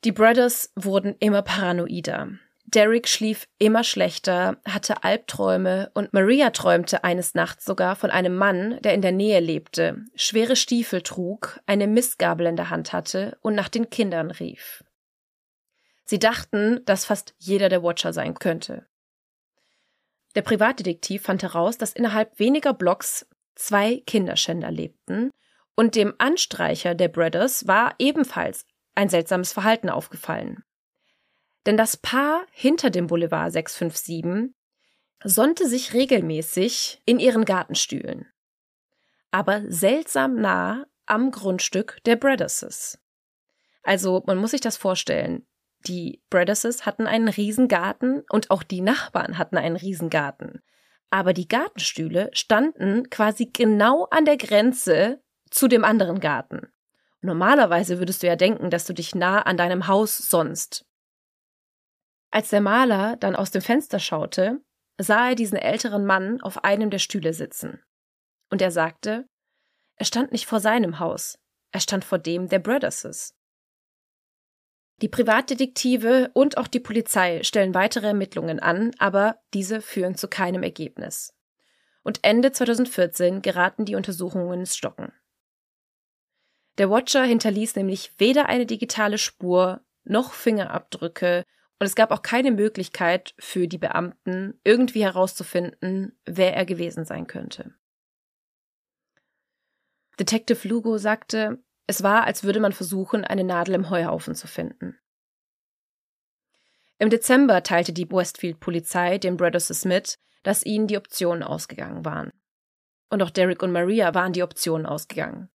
Die Brothers wurden immer paranoider. Derek schlief immer schlechter, hatte Albträume und Maria träumte eines Nachts sogar von einem Mann, der in der Nähe lebte, schwere Stiefel trug, eine Mistgabel in der Hand hatte und nach den Kindern rief. Sie dachten, dass fast jeder der Watcher sein könnte. Der Privatdetektiv fand heraus, dass innerhalb weniger Blocks zwei Kinderschänder lebten und dem Anstreicher der Brothers war ebenfalls ein seltsames Verhalten aufgefallen. Denn das Paar hinter dem Boulevard 657 sonnte sich regelmäßig in ihren Gartenstühlen, aber seltsam nah am Grundstück der Bredesses. Also man muss sich das vorstellen. Die Bredesses hatten einen Riesengarten und auch die Nachbarn hatten einen Riesengarten. Aber die Gartenstühle standen quasi genau an der Grenze zu dem anderen Garten. Normalerweise würdest du ja denken, dass du dich nah an deinem Haus sonst. Als der Maler dann aus dem Fenster schaute, sah er diesen älteren Mann auf einem der Stühle sitzen. Und er sagte, er stand nicht vor seinem Haus, er stand vor dem der Brothers. Die Privatdetektive und auch die Polizei stellen weitere Ermittlungen an, aber diese führen zu keinem Ergebnis. Und Ende 2014 geraten die Untersuchungen ins Stocken. Der Watcher hinterließ nämlich weder eine digitale Spur noch Fingerabdrücke und es gab auch keine Möglichkeit für die Beamten, irgendwie herauszufinden, wer er gewesen sein könnte. Detective Lugo sagte, es war, als würde man versuchen, eine Nadel im Heuhaufen zu finden. Im Dezember teilte die Westfield-Polizei dem Brothers mit, dass ihnen die Optionen ausgegangen waren. Und auch Derek und Maria waren die Optionen ausgegangen.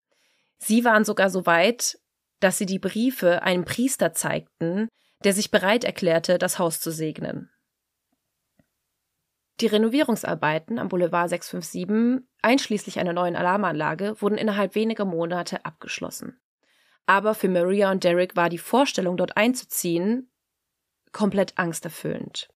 Sie waren sogar so weit, dass sie die Briefe einem Priester zeigten, der sich bereit erklärte, das Haus zu segnen. Die Renovierungsarbeiten am Boulevard 657, einschließlich einer neuen Alarmanlage, wurden innerhalb weniger Monate abgeschlossen. Aber für Maria und Derek war die Vorstellung, dort einzuziehen, komplett angsterfüllend.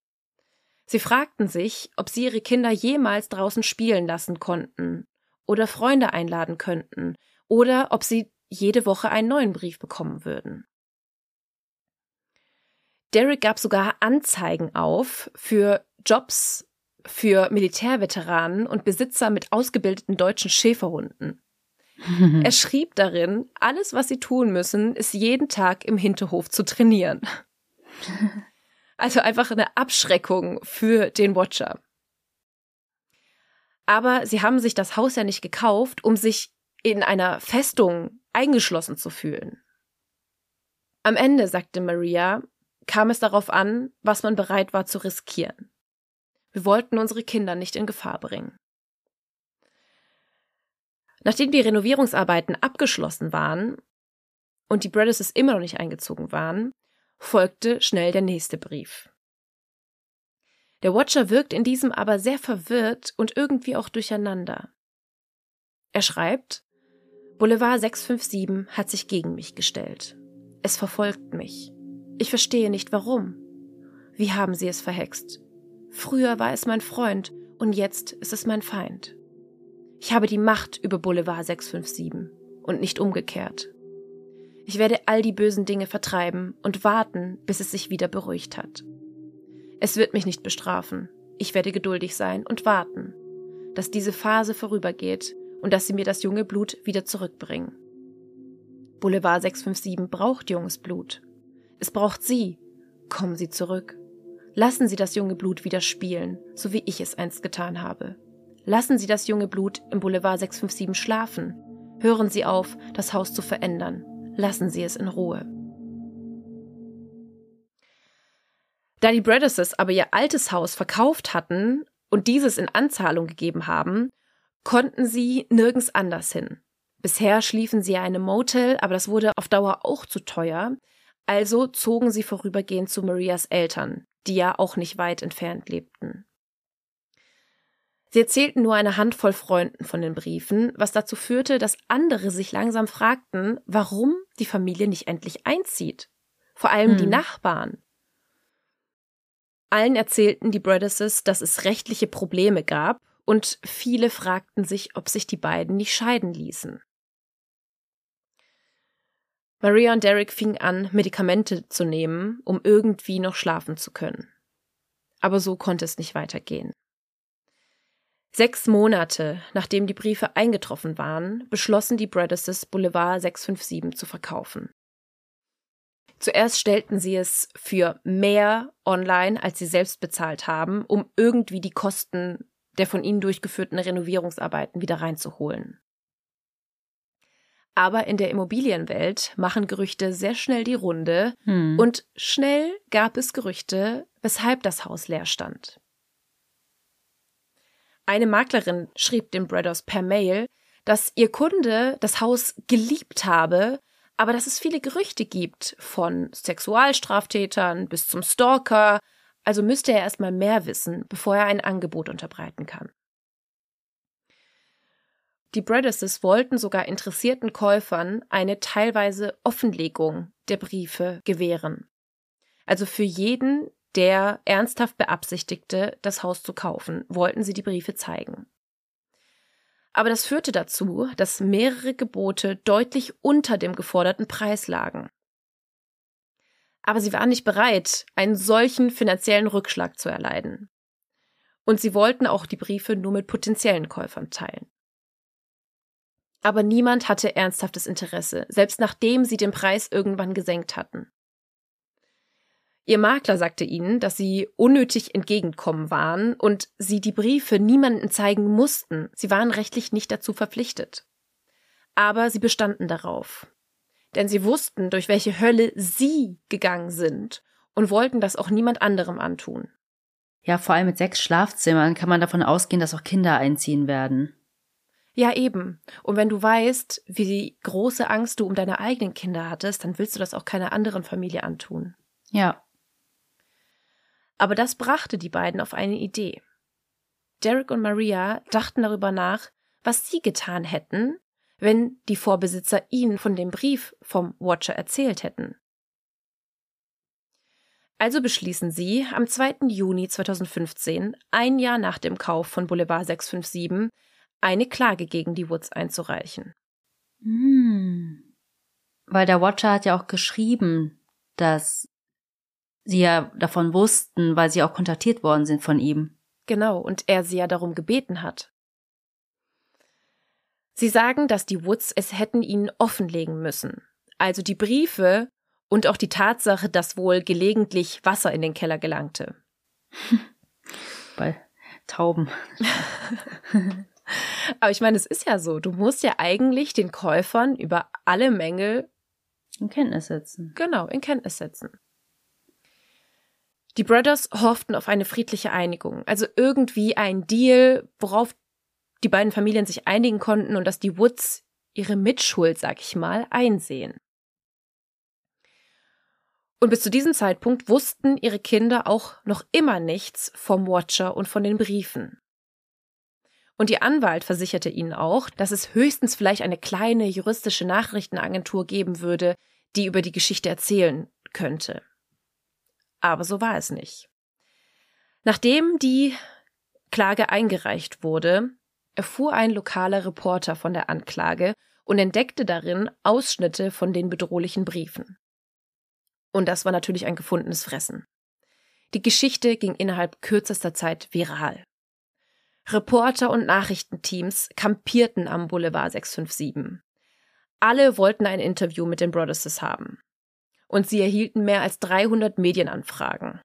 Sie fragten sich, ob sie ihre Kinder jemals draußen spielen lassen konnten oder Freunde einladen könnten oder ob sie jede Woche einen neuen Brief bekommen würden. Derek gab sogar Anzeigen auf für Jobs für Militärveteranen und Besitzer mit ausgebildeten deutschen Schäferhunden. er schrieb darin, alles, was sie tun müssen, ist jeden Tag im Hinterhof zu trainieren. Also einfach eine Abschreckung für den Watcher. Aber sie haben sich das Haus ja nicht gekauft, um sich in einer Festung eingeschlossen zu fühlen. Am Ende, sagte Maria, kam es darauf an, was man bereit war zu riskieren. Wir wollten unsere Kinder nicht in Gefahr bringen. Nachdem die Renovierungsarbeiten abgeschlossen waren und die Brothers immer noch nicht eingezogen waren, folgte schnell der nächste Brief. Der Watcher wirkt in diesem aber sehr verwirrt und irgendwie auch durcheinander. Er schreibt, Boulevard 657 hat sich gegen mich gestellt. Es verfolgt mich. Ich verstehe nicht warum. Wie haben sie es verhext? Früher war es mein Freund und jetzt ist es mein Feind. Ich habe die Macht über Boulevard 657 und nicht umgekehrt. Ich werde all die bösen Dinge vertreiben und warten, bis es sich wieder beruhigt hat. Es wird mich nicht bestrafen. Ich werde geduldig sein und warten, dass diese Phase vorübergeht und dass sie mir das junge Blut wieder zurückbringen. Boulevard 657 braucht junges Blut. Es braucht Sie. Kommen Sie zurück. Lassen Sie das junge Blut wieder spielen, so wie ich es einst getan habe. Lassen Sie das junge Blut im Boulevard 657 schlafen. Hören Sie auf, das Haus zu verändern. Lassen Sie es in Ruhe. Da die Bredesses aber ihr altes Haus verkauft hatten und dieses in Anzahlung gegeben haben, konnten sie nirgends anders hin. Bisher schliefen sie ja in einem Motel, aber das wurde auf Dauer auch zu teuer, also zogen sie vorübergehend zu Marias Eltern, die ja auch nicht weit entfernt lebten. Sie erzählten nur eine Handvoll Freunden von den Briefen, was dazu führte, dass andere sich langsam fragten, warum die Familie nicht endlich einzieht. Vor allem hm. die Nachbarn. Allen erzählten die Brothers, dass es rechtliche Probleme gab und viele fragten sich, ob sich die beiden nicht scheiden ließen. Maria und Derek fingen an, Medikamente zu nehmen, um irgendwie noch schlafen zu können. Aber so konnte es nicht weitergehen. Sechs Monate nachdem die Briefe eingetroffen waren, beschlossen die Brothers Boulevard 657 zu verkaufen. Zuerst stellten sie es für mehr online, als sie selbst bezahlt haben, um irgendwie die Kosten der von ihnen durchgeführten Renovierungsarbeiten wieder reinzuholen. Aber in der Immobilienwelt machen Gerüchte sehr schnell die Runde hm. und schnell gab es Gerüchte, weshalb das Haus leer stand. Eine Maklerin schrieb den Brothers per Mail, dass ihr Kunde das Haus geliebt habe, aber dass es viele Gerüchte gibt, von Sexualstraftätern bis zum Stalker, also müsste er erstmal mehr wissen, bevor er ein Angebot unterbreiten kann. Die Brothers wollten sogar interessierten Käufern eine teilweise Offenlegung der Briefe gewähren. Also für jeden, der ernsthaft beabsichtigte, das Haus zu kaufen, wollten sie die Briefe zeigen. Aber das führte dazu, dass mehrere Gebote deutlich unter dem geforderten Preis lagen. Aber sie waren nicht bereit, einen solchen finanziellen Rückschlag zu erleiden. Und sie wollten auch die Briefe nur mit potenziellen Käufern teilen. Aber niemand hatte ernsthaftes Interesse, selbst nachdem sie den Preis irgendwann gesenkt hatten. Ihr Makler sagte ihnen, dass sie unnötig entgegenkommen waren und sie die Briefe niemandem zeigen mussten. Sie waren rechtlich nicht dazu verpflichtet. Aber sie bestanden darauf. Denn sie wussten, durch welche Hölle sie gegangen sind und wollten das auch niemand anderem antun. Ja, vor allem mit sechs Schlafzimmern kann man davon ausgehen, dass auch Kinder einziehen werden. Ja, eben. Und wenn du weißt, wie große Angst du um deine eigenen Kinder hattest, dann willst du das auch keiner anderen Familie antun. Ja. Aber das brachte die beiden auf eine Idee. Derek und Maria dachten darüber nach, was sie getan hätten, wenn die Vorbesitzer ihnen von dem Brief vom Watcher erzählt hätten. Also beschließen sie, am 2. Juni 2015, ein Jahr nach dem Kauf von Boulevard 657, eine Klage gegen die Woods einzureichen. Hm. Weil der Watcher hat ja auch geschrieben, dass sie ja davon wussten, weil sie auch kontaktiert worden sind von ihm. Genau, und er sie ja darum gebeten hat. Sie sagen, dass die Woods es hätten ihnen offenlegen müssen. Also die Briefe und auch die Tatsache, dass wohl gelegentlich Wasser in den Keller gelangte. Bei Tauben. Aber ich meine, es ist ja so, du musst ja eigentlich den Käufern über alle Mängel in Kenntnis setzen. Genau, in Kenntnis setzen. Die Brothers hofften auf eine friedliche Einigung, also irgendwie ein Deal, worauf die beiden Familien sich einigen konnten und dass die Woods ihre Mitschuld, sag ich mal, einsehen. Und bis zu diesem Zeitpunkt wussten ihre Kinder auch noch immer nichts vom Watcher und von den Briefen. Und ihr Anwalt versicherte ihnen auch, dass es höchstens vielleicht eine kleine juristische Nachrichtenagentur geben würde, die über die Geschichte erzählen könnte aber so war es nicht. Nachdem die Klage eingereicht wurde, erfuhr ein lokaler Reporter von der Anklage und entdeckte darin Ausschnitte von den bedrohlichen Briefen. Und das war natürlich ein gefundenes Fressen. Die Geschichte ging innerhalb kürzester Zeit viral. Reporter und Nachrichtenteams kampierten am Boulevard 657. Alle wollten ein Interview mit den Brothers haben und sie erhielten mehr als 300 Medienanfragen.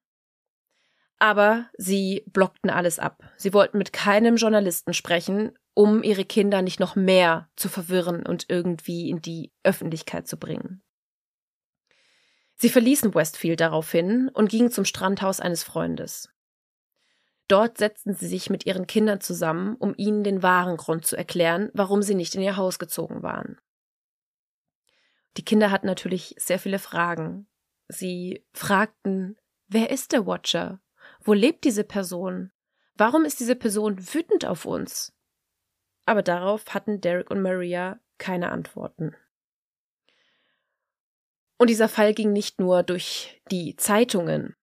Aber sie blockten alles ab. Sie wollten mit keinem Journalisten sprechen, um ihre Kinder nicht noch mehr zu verwirren und irgendwie in die Öffentlichkeit zu bringen. Sie verließen Westfield daraufhin und gingen zum Strandhaus eines Freundes. Dort setzten sie sich mit ihren Kindern zusammen, um ihnen den wahren Grund zu erklären, warum sie nicht in ihr Haus gezogen waren. Die Kinder hatten natürlich sehr viele Fragen. Sie fragten, wer ist der Watcher? Wo lebt diese Person? Warum ist diese Person wütend auf uns? Aber darauf hatten Derek und Maria keine Antworten. Und dieser Fall ging nicht nur durch die Zeitungen.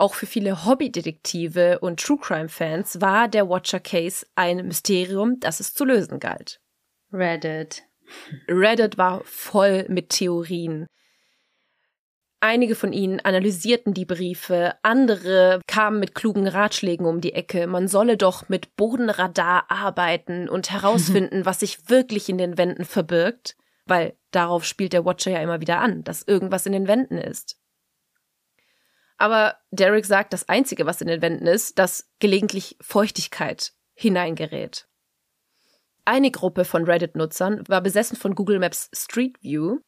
Auch für viele Hobbydetektive und True Crime Fans war der Watcher Case ein Mysterium, das es zu lösen galt. Reddit. Reddit war voll mit Theorien. Einige von ihnen analysierten die Briefe, andere kamen mit klugen Ratschlägen um die Ecke. Man solle doch mit Bodenradar arbeiten und herausfinden, was sich wirklich in den Wänden verbirgt, weil darauf spielt der Watcher ja immer wieder an, dass irgendwas in den Wänden ist. Aber Derek sagt, das Einzige, was in den Wänden ist, dass gelegentlich Feuchtigkeit hineingerät. Eine Gruppe von Reddit-Nutzern war besessen von Google Maps Street View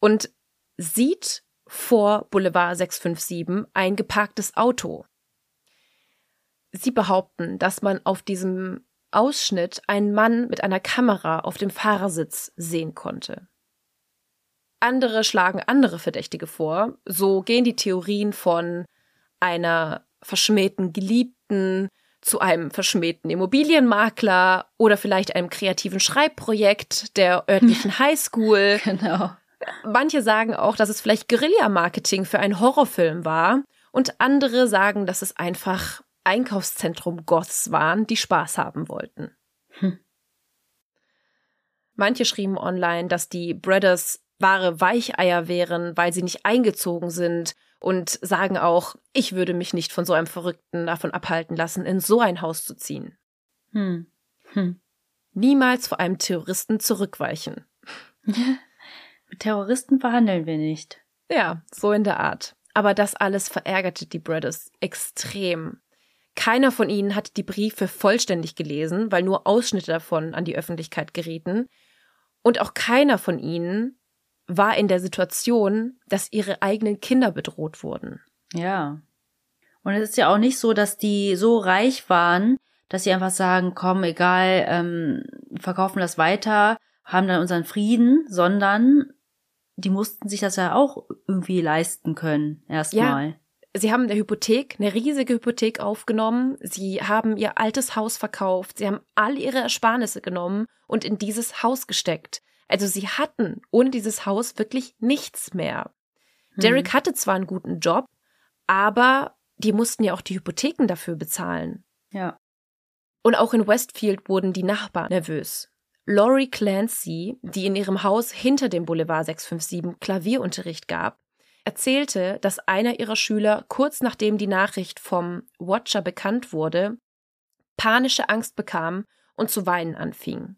und sieht vor Boulevard 657 ein geparktes Auto. Sie behaupten, dass man auf diesem Ausschnitt einen Mann mit einer Kamera auf dem Fahrersitz sehen konnte. Andere schlagen andere Verdächtige vor. So gehen die Theorien von einer verschmähten Geliebten zu einem verschmähten Immobilienmakler oder vielleicht einem kreativen Schreibprojekt der örtlichen Highschool. Genau. Manche sagen auch, dass es vielleicht Guerilla-Marketing für einen Horrorfilm war und andere sagen, dass es einfach Einkaufszentrum-Goths waren, die Spaß haben wollten. Hm. Manche schrieben online, dass die Brothers wahre Weicheier wären, weil sie nicht eingezogen sind und sagen auch, ich würde mich nicht von so einem Verrückten davon abhalten lassen, in so ein Haus zu ziehen. Hm. Hm. Niemals vor einem Terroristen zurückweichen. Mit Terroristen verhandeln wir nicht. Ja, so in der Art. Aber das alles verärgerte die Brothers extrem. Keiner von ihnen hatte die Briefe vollständig gelesen, weil nur Ausschnitte davon an die Öffentlichkeit gerieten. Und auch keiner von ihnen war in der Situation, dass ihre eigenen Kinder bedroht wurden. Ja. Und es ist ja auch nicht so, dass die so reich waren, dass sie einfach sagen, komm, egal, ähm, verkaufen das weiter, haben dann unseren Frieden, sondern die mussten sich das ja auch irgendwie leisten können, erstmal. Ja. Sie haben eine Hypothek, eine riesige Hypothek aufgenommen. Sie haben ihr altes Haus verkauft. Sie haben all ihre Ersparnisse genommen und in dieses Haus gesteckt. Also sie hatten ohne dieses Haus wirklich nichts mehr. Hm. Derek hatte zwar einen guten Job, aber die mussten ja auch die Hypotheken dafür bezahlen. Ja. Und auch in Westfield wurden die Nachbarn nervös. Laurie Clancy, die in ihrem Haus hinter dem Boulevard 657 Klavierunterricht gab, erzählte, dass einer ihrer Schüler kurz nachdem die Nachricht vom Watcher bekannt wurde, panische Angst bekam und zu weinen anfing.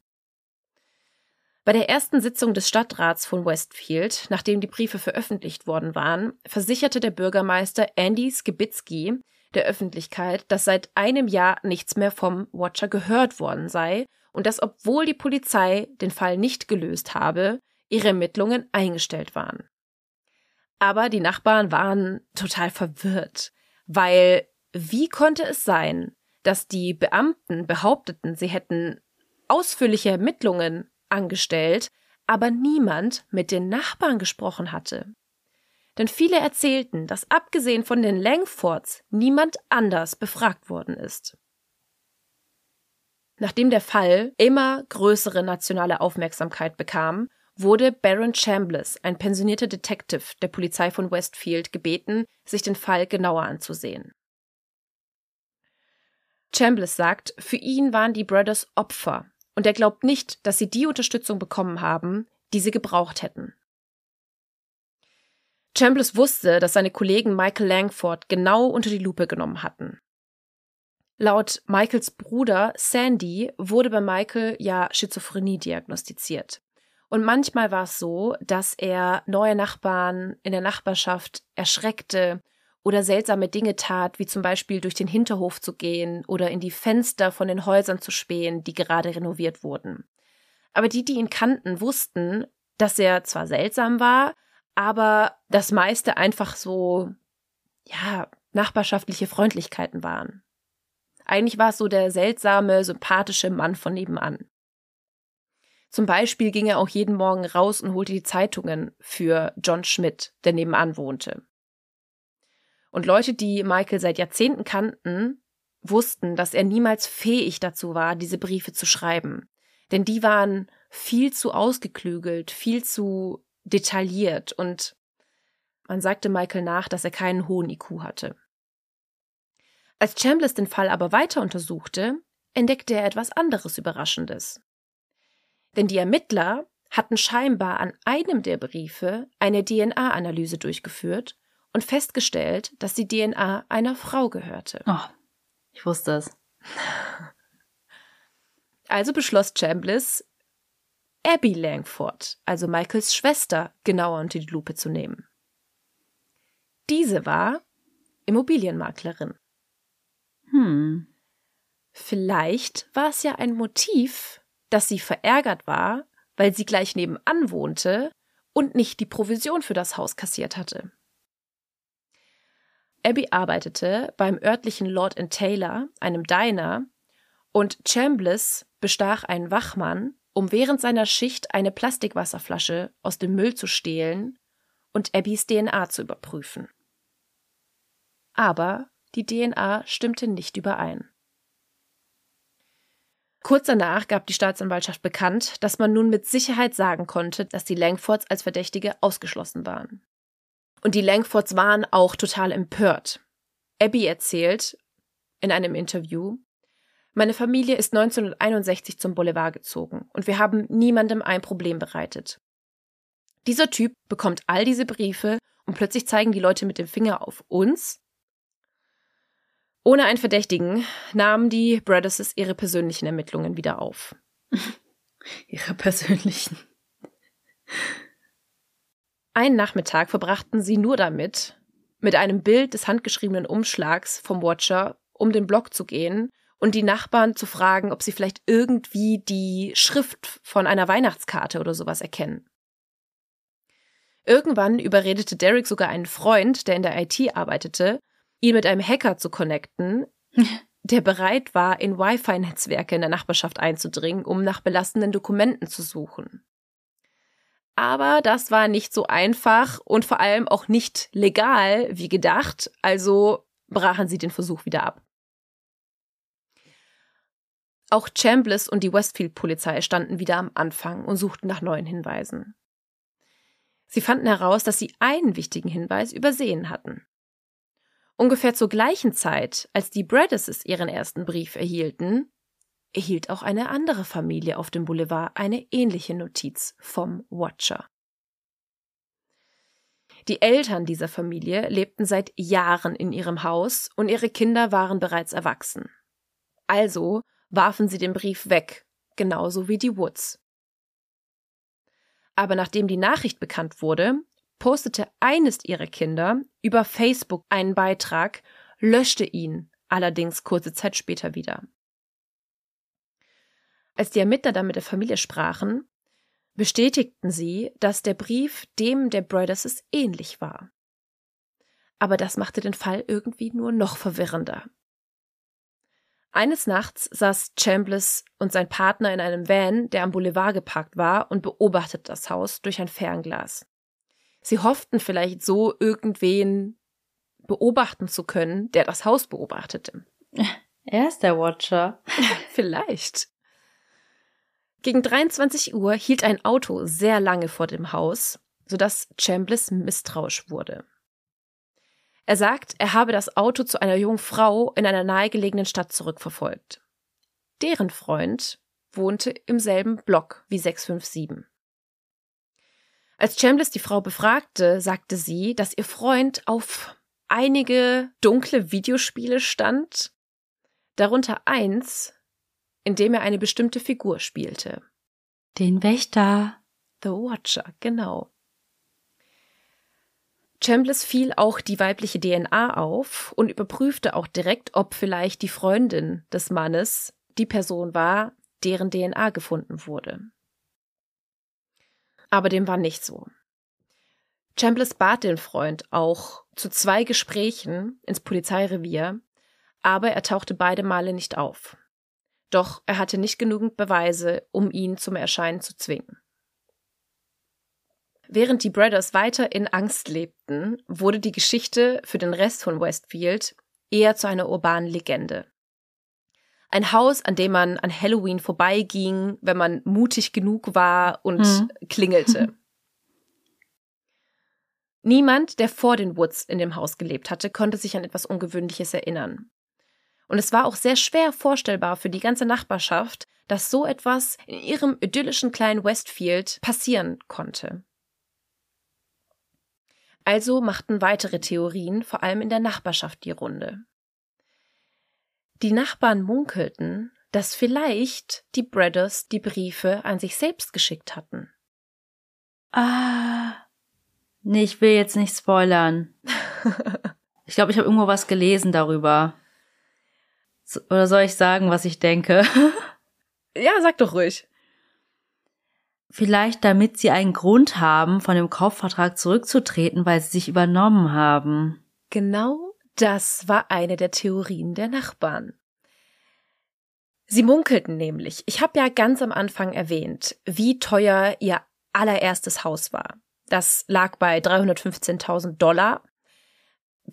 Bei der ersten Sitzung des Stadtrats von Westfield, nachdem die Briefe veröffentlicht worden waren, versicherte der Bürgermeister Andy Skibitzky der Öffentlichkeit, dass seit einem Jahr nichts mehr vom Watcher gehört worden sei und dass, obwohl die Polizei den Fall nicht gelöst habe, ihre Ermittlungen eingestellt waren. Aber die Nachbarn waren total verwirrt, weil wie konnte es sein, dass die Beamten behaupteten, sie hätten ausführliche Ermittlungen angestellt, aber niemand mit den Nachbarn gesprochen hatte. Denn viele erzählten, dass abgesehen von den Langfords niemand anders befragt worden ist. Nachdem der Fall immer größere nationale Aufmerksamkeit bekam, wurde Baron Chambliss, ein pensionierter Detective der Polizei von Westfield, gebeten, sich den Fall genauer anzusehen. Chambliss sagt, für ihn waren die Brothers Opfer und er glaubt nicht, dass sie die Unterstützung bekommen haben, die sie gebraucht hätten. Chambliss wusste, dass seine Kollegen Michael Langford genau unter die Lupe genommen hatten. Laut Michaels Bruder Sandy wurde bei Michael ja Schizophrenie diagnostiziert. Und manchmal war es so, dass er neue Nachbarn in der Nachbarschaft erschreckte oder seltsame Dinge tat, wie zum Beispiel durch den Hinterhof zu gehen oder in die Fenster von den Häusern zu spähen, die gerade renoviert wurden. Aber die, die ihn kannten, wussten, dass er zwar seltsam war, aber das meiste einfach so, ja, nachbarschaftliche Freundlichkeiten waren. Eigentlich war es so der seltsame, sympathische Mann von nebenan. Zum Beispiel ging er auch jeden Morgen raus und holte die Zeitungen für John Schmidt, der nebenan wohnte. Und Leute, die Michael seit Jahrzehnten kannten, wussten, dass er niemals fähig dazu war, diese Briefe zu schreiben. Denn die waren viel zu ausgeklügelt, viel zu detailliert und man sagte Michael nach, dass er keinen hohen IQ hatte. Als Chambliss den Fall aber weiter untersuchte, entdeckte er etwas anderes Überraschendes. Denn die Ermittler hatten scheinbar an einem der Briefe eine DNA-Analyse durchgeführt und festgestellt, dass die DNA einer Frau gehörte. Oh, ich wusste es. Also beschloss Chambliss, Abby Langford, also Michaels Schwester, genauer unter die Lupe zu nehmen. Diese war Immobilienmaklerin. Hm. Vielleicht war es ja ein Motiv, dass sie verärgert war, weil sie gleich nebenan wohnte und nicht die Provision für das Haus kassiert hatte. Abby arbeitete beim örtlichen Lord Taylor, einem Diner, und Chambliss bestach einen Wachmann, um während seiner Schicht eine Plastikwasserflasche aus dem Müll zu stehlen und Abbys DNA zu überprüfen. Aber die DNA stimmte nicht überein. Kurz danach gab die Staatsanwaltschaft bekannt, dass man nun mit Sicherheit sagen konnte, dass die Langfords als Verdächtige ausgeschlossen waren. Und die Langfords waren auch total empört. Abby erzählt in einem Interview, meine Familie ist 1961 zum Boulevard gezogen und wir haben niemandem ein Problem bereitet. Dieser Typ bekommt all diese Briefe und plötzlich zeigen die Leute mit dem Finger auf uns. Ohne einen Verdächtigen nahmen die Brothers ihre persönlichen Ermittlungen wieder auf. ihre persönlichen. Einen Nachmittag verbrachten sie nur damit, mit einem Bild des handgeschriebenen Umschlags vom Watcher um den Block zu gehen und die Nachbarn zu fragen, ob sie vielleicht irgendwie die Schrift von einer Weihnachtskarte oder sowas erkennen. Irgendwann überredete Derek sogar einen Freund, der in der IT arbeitete, ihn mit einem Hacker zu connecten, der bereit war, in Wi-Fi-Netzwerke in der Nachbarschaft einzudringen, um nach belastenden Dokumenten zu suchen. Aber das war nicht so einfach und vor allem auch nicht legal wie gedacht, also brachen sie den Versuch wieder ab. Auch Chambliss und die Westfield-Polizei standen wieder am Anfang und suchten nach neuen Hinweisen. Sie fanden heraus, dass sie einen wichtigen Hinweis übersehen hatten. Ungefähr zur gleichen Zeit, als die Bradesses ihren ersten Brief erhielten, erhielt auch eine andere Familie auf dem Boulevard eine ähnliche Notiz vom Watcher. Die Eltern dieser Familie lebten seit Jahren in ihrem Haus und ihre Kinder waren bereits erwachsen. Also warfen sie den Brief weg, genauso wie die Woods. Aber nachdem die Nachricht bekannt wurde, postete eines ihrer Kinder über Facebook einen Beitrag, löschte ihn allerdings kurze Zeit später wieder. Als die Ermittler dann mit der Familie sprachen, bestätigten sie, dass der Brief dem der Brothers ähnlich war. Aber das machte den Fall irgendwie nur noch verwirrender. Eines Nachts saß Chambliss und sein Partner in einem Van, der am Boulevard geparkt war, und beobachtete das Haus durch ein Fernglas. Sie hofften vielleicht so irgendwen beobachten zu können, der das Haus beobachtete. Er ist der Watcher. vielleicht. Gegen 23 Uhr hielt ein Auto sehr lange vor dem Haus, sodass Chambliss misstrauisch wurde. Er sagt, er habe das Auto zu einer jungen Frau in einer nahegelegenen Stadt zurückverfolgt. Deren Freund wohnte im selben Block wie 657. Als Chambliss die Frau befragte, sagte sie, dass ihr Freund auf einige dunkle Videospiele stand, darunter eins, in dem er eine bestimmte Figur spielte. Den Wächter. The Watcher, genau. Chambliss fiel auch die weibliche DNA auf und überprüfte auch direkt, ob vielleicht die Freundin des Mannes die Person war, deren DNA gefunden wurde. Aber dem war nicht so. Chambliss bat den Freund auch zu zwei Gesprächen ins Polizeirevier, aber er tauchte beide Male nicht auf. Doch er hatte nicht genügend Beweise, um ihn zum Erscheinen zu zwingen. Während die Brothers weiter in Angst lebten, wurde die Geschichte für den Rest von Westfield eher zu einer urbanen Legende. Ein Haus, an dem man an Halloween vorbeiging, wenn man mutig genug war und hm. klingelte. Niemand, der vor den Woods in dem Haus gelebt hatte, konnte sich an etwas Ungewöhnliches erinnern. Und es war auch sehr schwer vorstellbar für die ganze Nachbarschaft, dass so etwas in ihrem idyllischen kleinen Westfield passieren konnte. Also machten weitere Theorien vor allem in der Nachbarschaft die Runde. Die Nachbarn munkelten, dass vielleicht die Bradders die Briefe an sich selbst geschickt hatten. Ah. Nee, ich will jetzt nicht spoilern. ich glaube, ich habe irgendwo was gelesen darüber. Oder soll ich sagen, was ich denke? ja, sag doch ruhig. Vielleicht damit sie einen Grund haben, von dem Kaufvertrag zurückzutreten, weil sie sich übernommen haben. Genau das war eine der Theorien der Nachbarn. Sie munkelten nämlich. Ich habe ja ganz am Anfang erwähnt, wie teuer ihr allererstes Haus war. Das lag bei 315.000 Dollar.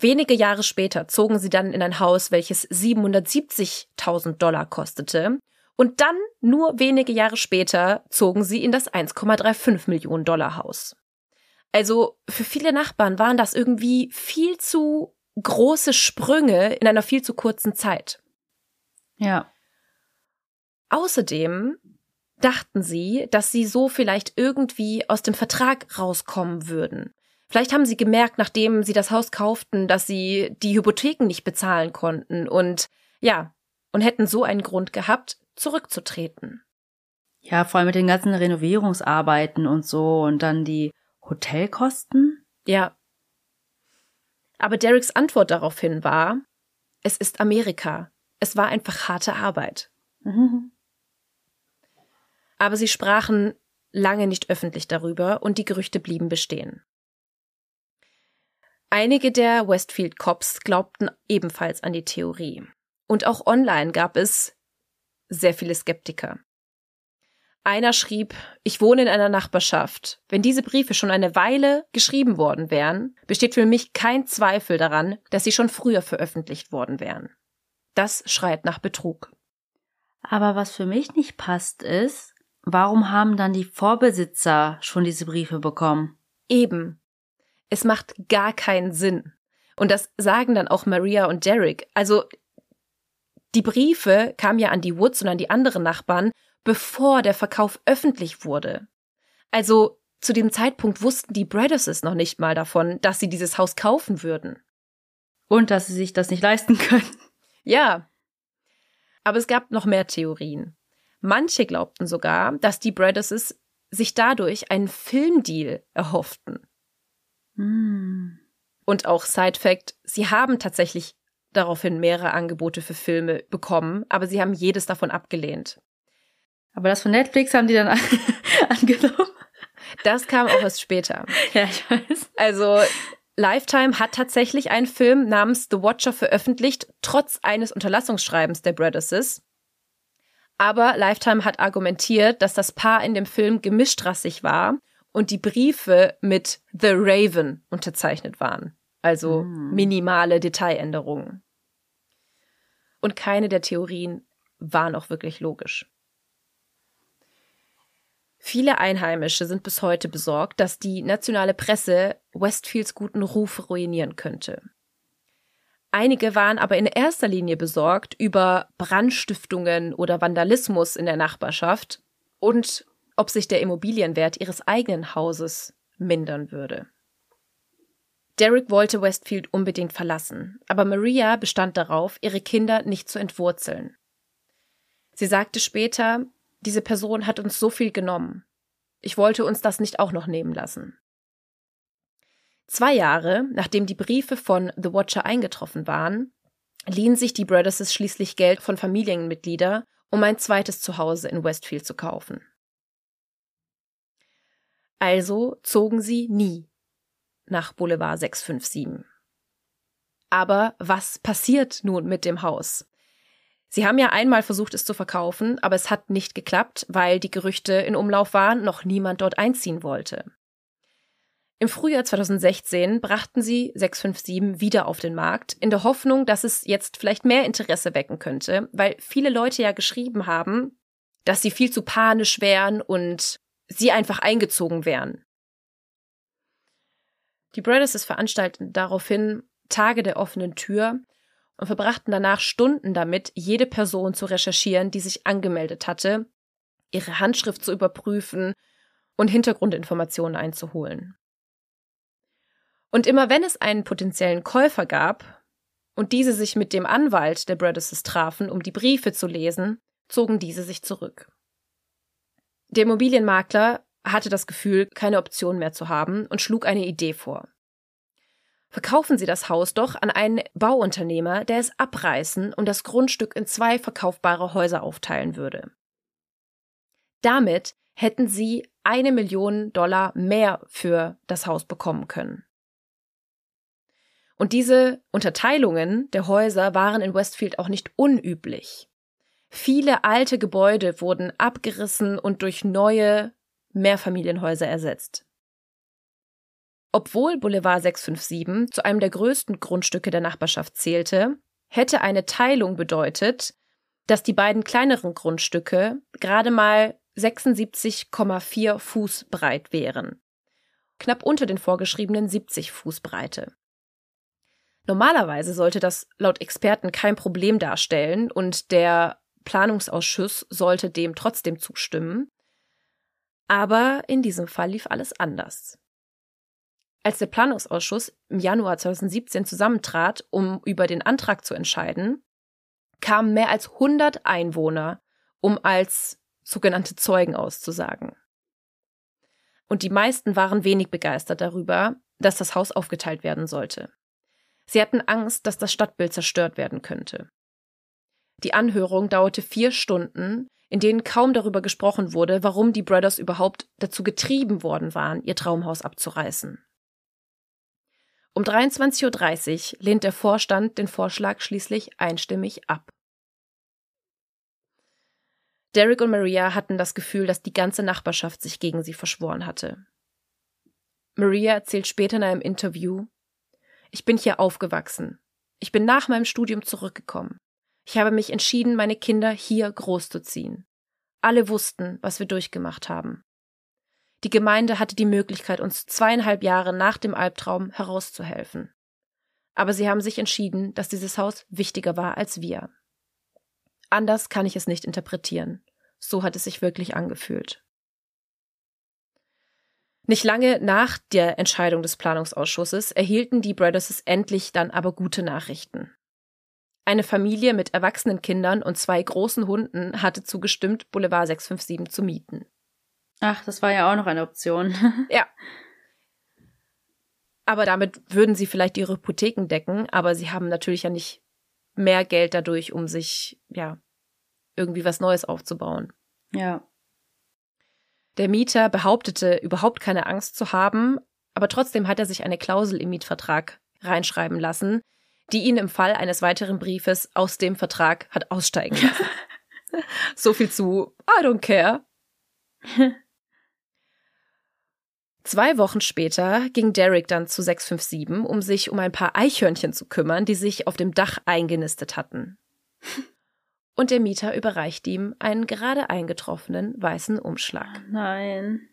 Wenige Jahre später zogen sie dann in ein Haus, welches 770.000 Dollar kostete. Und dann, nur wenige Jahre später, zogen sie in das 1,35 Millionen Dollar Haus. Also für viele Nachbarn waren das irgendwie viel zu große Sprünge in einer viel zu kurzen Zeit. Ja. Außerdem dachten sie, dass sie so vielleicht irgendwie aus dem Vertrag rauskommen würden. Vielleicht haben sie gemerkt, nachdem sie das Haus kauften, dass sie die Hypotheken nicht bezahlen konnten und ja, und hätten so einen Grund gehabt, zurückzutreten. Ja, vor allem mit den ganzen Renovierungsarbeiten und so und dann die Hotelkosten. Ja, aber Dereks Antwort daraufhin war, es ist Amerika. Es war einfach harte Arbeit. Mhm. Aber sie sprachen lange nicht öffentlich darüber und die Gerüchte blieben bestehen. Einige der Westfield Cops glaubten ebenfalls an die Theorie. Und auch online gab es sehr viele Skeptiker. Einer schrieb, ich wohne in einer Nachbarschaft. Wenn diese Briefe schon eine Weile geschrieben worden wären, besteht für mich kein Zweifel daran, dass sie schon früher veröffentlicht worden wären. Das schreit nach Betrug. Aber was für mich nicht passt ist, warum haben dann die Vorbesitzer schon diese Briefe bekommen? Eben. Es macht gar keinen Sinn. Und das sagen dann auch Maria und Derek. Also, die Briefe kamen ja an die Woods und an die anderen Nachbarn bevor der Verkauf öffentlich wurde. Also zu dem Zeitpunkt wussten die Bradesses noch nicht mal davon, dass sie dieses Haus kaufen würden. Und dass sie sich das nicht leisten können. Ja. Aber es gab noch mehr Theorien. Manche glaubten sogar, dass die Bradesses sich dadurch einen Filmdeal erhofften. Hm. Und auch Side Fact, sie haben tatsächlich daraufhin mehrere Angebote für Filme bekommen, aber sie haben jedes davon abgelehnt. Aber das von Netflix haben die dann angenommen. Das kam auch erst später. Ja, ich weiß. Also Lifetime hat tatsächlich einen Film namens The Watcher veröffentlicht, trotz eines Unterlassungsschreibens der Bradesses. Aber Lifetime hat argumentiert, dass das Paar in dem Film gemischtrassig war und die Briefe mit The Raven unterzeichnet waren. Also hm. minimale Detailänderungen. Und keine der Theorien war noch wirklich logisch. Viele Einheimische sind bis heute besorgt, dass die nationale Presse Westfields guten Ruf ruinieren könnte. Einige waren aber in erster Linie besorgt über Brandstiftungen oder Vandalismus in der Nachbarschaft und ob sich der Immobilienwert ihres eigenen Hauses mindern würde. Derek wollte Westfield unbedingt verlassen, aber Maria bestand darauf, ihre Kinder nicht zu entwurzeln. Sie sagte später, diese Person hat uns so viel genommen. Ich wollte uns das nicht auch noch nehmen lassen. Zwei Jahre, nachdem die Briefe von The Watcher eingetroffen waren, liehen sich die Brothers schließlich Geld von Familienmitgliedern, um ein zweites Zuhause in Westfield zu kaufen. Also zogen sie nie nach Boulevard 657. Aber was passiert nun mit dem Haus? Sie haben ja einmal versucht, es zu verkaufen, aber es hat nicht geklappt, weil die Gerüchte in Umlauf waren, noch niemand dort einziehen wollte. Im Frühjahr 2016 brachten sie 657 wieder auf den Markt, in der Hoffnung, dass es jetzt vielleicht mehr Interesse wecken könnte, weil viele Leute ja geschrieben haben, dass sie viel zu panisch wären und sie einfach eingezogen wären. Die Brothers veranstalteten daraufhin Tage der offenen Tür und verbrachten danach Stunden damit, jede Person zu recherchieren, die sich angemeldet hatte, ihre Handschrift zu überprüfen und Hintergrundinformationen einzuholen. Und immer wenn es einen potenziellen Käufer gab und diese sich mit dem Anwalt der Brothers trafen, um die Briefe zu lesen, zogen diese sich zurück. Der Immobilienmakler hatte das Gefühl, keine Option mehr zu haben und schlug eine Idee vor. Verkaufen Sie das Haus doch an einen Bauunternehmer, der es abreißen und das Grundstück in zwei verkaufbare Häuser aufteilen würde. Damit hätten Sie eine Million Dollar mehr für das Haus bekommen können. Und diese Unterteilungen der Häuser waren in Westfield auch nicht unüblich. Viele alte Gebäude wurden abgerissen und durch neue Mehrfamilienhäuser ersetzt. Obwohl Boulevard 657 zu einem der größten Grundstücke der Nachbarschaft zählte, hätte eine Teilung bedeutet, dass die beiden kleineren Grundstücke gerade mal 76,4 Fuß breit wären. Knapp unter den vorgeschriebenen 70 Fuß Breite. Normalerweise sollte das laut Experten kein Problem darstellen und der Planungsausschuss sollte dem trotzdem zustimmen. Aber in diesem Fall lief alles anders. Als der Planungsausschuss im Januar 2017 zusammentrat, um über den Antrag zu entscheiden, kamen mehr als 100 Einwohner, um als sogenannte Zeugen auszusagen. Und die meisten waren wenig begeistert darüber, dass das Haus aufgeteilt werden sollte. Sie hatten Angst, dass das Stadtbild zerstört werden könnte. Die Anhörung dauerte vier Stunden, in denen kaum darüber gesprochen wurde, warum die Brothers überhaupt dazu getrieben worden waren, ihr Traumhaus abzureißen. Um 23.30 Uhr lehnt der Vorstand den Vorschlag schließlich einstimmig ab. Derek und Maria hatten das Gefühl, dass die ganze Nachbarschaft sich gegen sie verschworen hatte. Maria erzählt später in einem Interview, ich bin hier aufgewachsen. Ich bin nach meinem Studium zurückgekommen. Ich habe mich entschieden, meine Kinder hier großzuziehen. Alle wussten, was wir durchgemacht haben. Die Gemeinde hatte die Möglichkeit, uns zweieinhalb Jahre nach dem Albtraum herauszuhelfen. Aber sie haben sich entschieden, dass dieses Haus wichtiger war als wir. Anders kann ich es nicht interpretieren. So hat es sich wirklich angefühlt. Nicht lange nach der Entscheidung des Planungsausschusses erhielten die Brothers endlich dann aber gute Nachrichten. Eine Familie mit erwachsenen Kindern und zwei großen Hunden hatte zugestimmt, Boulevard 657 zu mieten. Ach, das war ja auch noch eine Option. ja. Aber damit würden sie vielleicht ihre Hypotheken decken, aber sie haben natürlich ja nicht mehr Geld dadurch, um sich, ja, irgendwie was Neues aufzubauen. Ja. Der Mieter behauptete, überhaupt keine Angst zu haben, aber trotzdem hat er sich eine Klausel im Mietvertrag reinschreiben lassen, die ihn im Fall eines weiteren Briefes aus dem Vertrag hat aussteigen lassen. so viel zu I don't care. Zwei Wochen später ging Derek dann zu 657, um sich um ein paar Eichhörnchen zu kümmern, die sich auf dem Dach eingenistet hatten und der Mieter überreicht ihm einen gerade eingetroffenen weißen Umschlag. Nein.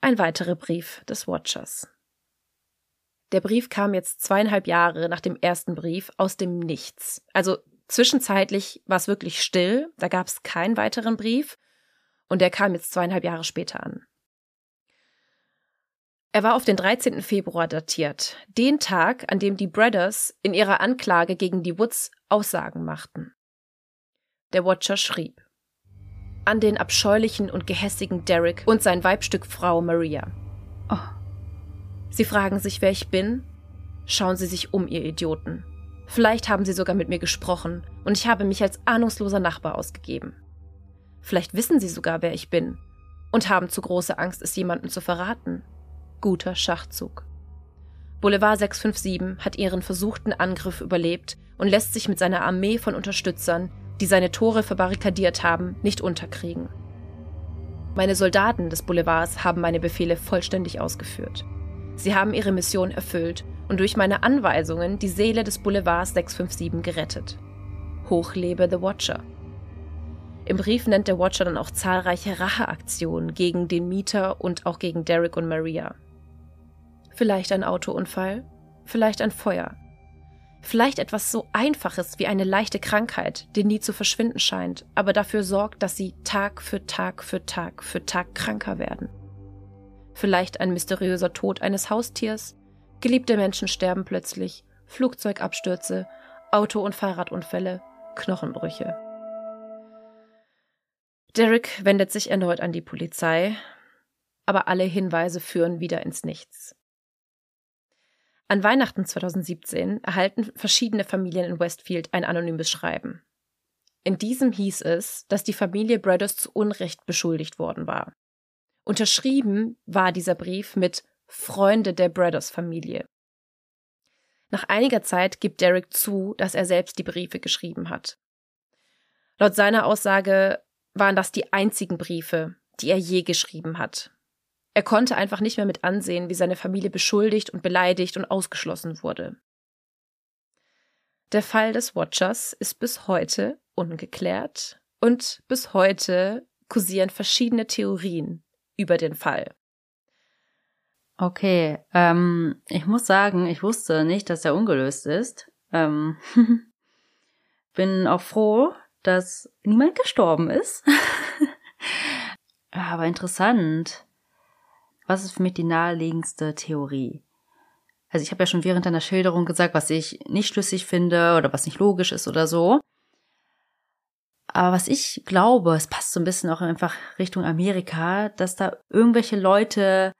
Ein weiterer Brief des Watchers. Der Brief kam jetzt zweieinhalb Jahre nach dem ersten Brief aus dem Nichts. Also zwischenzeitlich war es wirklich still, da gab es keinen weiteren Brief und der kam jetzt zweieinhalb Jahre später an. Er war auf den 13. Februar datiert, den Tag, an dem die Brothers in ihrer Anklage gegen die Woods Aussagen machten. Der Watcher schrieb an den abscheulichen und gehässigen Derek und sein Weibstück Frau Maria. Sie fragen sich, wer ich bin? Schauen Sie sich um, ihr Idioten. Vielleicht haben Sie sogar mit mir gesprochen und ich habe mich als ahnungsloser Nachbar ausgegeben. Vielleicht wissen Sie sogar, wer ich bin und haben zu große Angst, es jemandem zu verraten. Guter Schachzug. Boulevard 657 hat ihren versuchten Angriff überlebt und lässt sich mit seiner Armee von Unterstützern, die seine Tore verbarrikadiert haben, nicht unterkriegen. Meine Soldaten des Boulevards haben meine Befehle vollständig ausgeführt. Sie haben ihre Mission erfüllt und durch meine Anweisungen die Seele des Boulevards 657 gerettet. Hoch lebe The Watcher. Im Brief nennt der Watcher dann auch zahlreiche Racheaktionen gegen den Mieter und auch gegen Derek und Maria. Vielleicht ein Autounfall, vielleicht ein Feuer, vielleicht etwas so Einfaches wie eine leichte Krankheit, die nie zu verschwinden scheint, aber dafür sorgt, dass sie Tag für Tag für Tag für Tag kranker werden. Vielleicht ein mysteriöser Tod eines Haustiers, geliebte Menschen sterben plötzlich, Flugzeugabstürze, Auto- und Fahrradunfälle, Knochenbrüche. Derek wendet sich erneut an die Polizei, aber alle Hinweise führen wieder ins Nichts. An Weihnachten 2017 erhalten verschiedene Familien in Westfield ein anonymes Schreiben. In diesem hieß es, dass die Familie Brothers zu Unrecht beschuldigt worden war. Unterschrieben war dieser Brief mit Freunde der Brothers Familie. Nach einiger Zeit gibt Derek zu, dass er selbst die Briefe geschrieben hat. Laut seiner Aussage waren das die einzigen Briefe, die er je geschrieben hat. Er konnte einfach nicht mehr mit ansehen, wie seine Familie beschuldigt und beleidigt und ausgeschlossen wurde. Der Fall des Watchers ist bis heute ungeklärt und bis heute kursieren verschiedene Theorien über den Fall. Okay, ähm, ich muss sagen, ich wusste nicht, dass er ungelöst ist. Ähm, bin auch froh, dass niemand gestorben ist. Aber interessant. Was ist für mich die naheliegendste Theorie? Also ich habe ja schon während deiner Schilderung gesagt, was ich nicht schlüssig finde oder was nicht logisch ist oder so. Aber was ich glaube, es passt so ein bisschen auch einfach Richtung Amerika, dass da irgendwelche Leute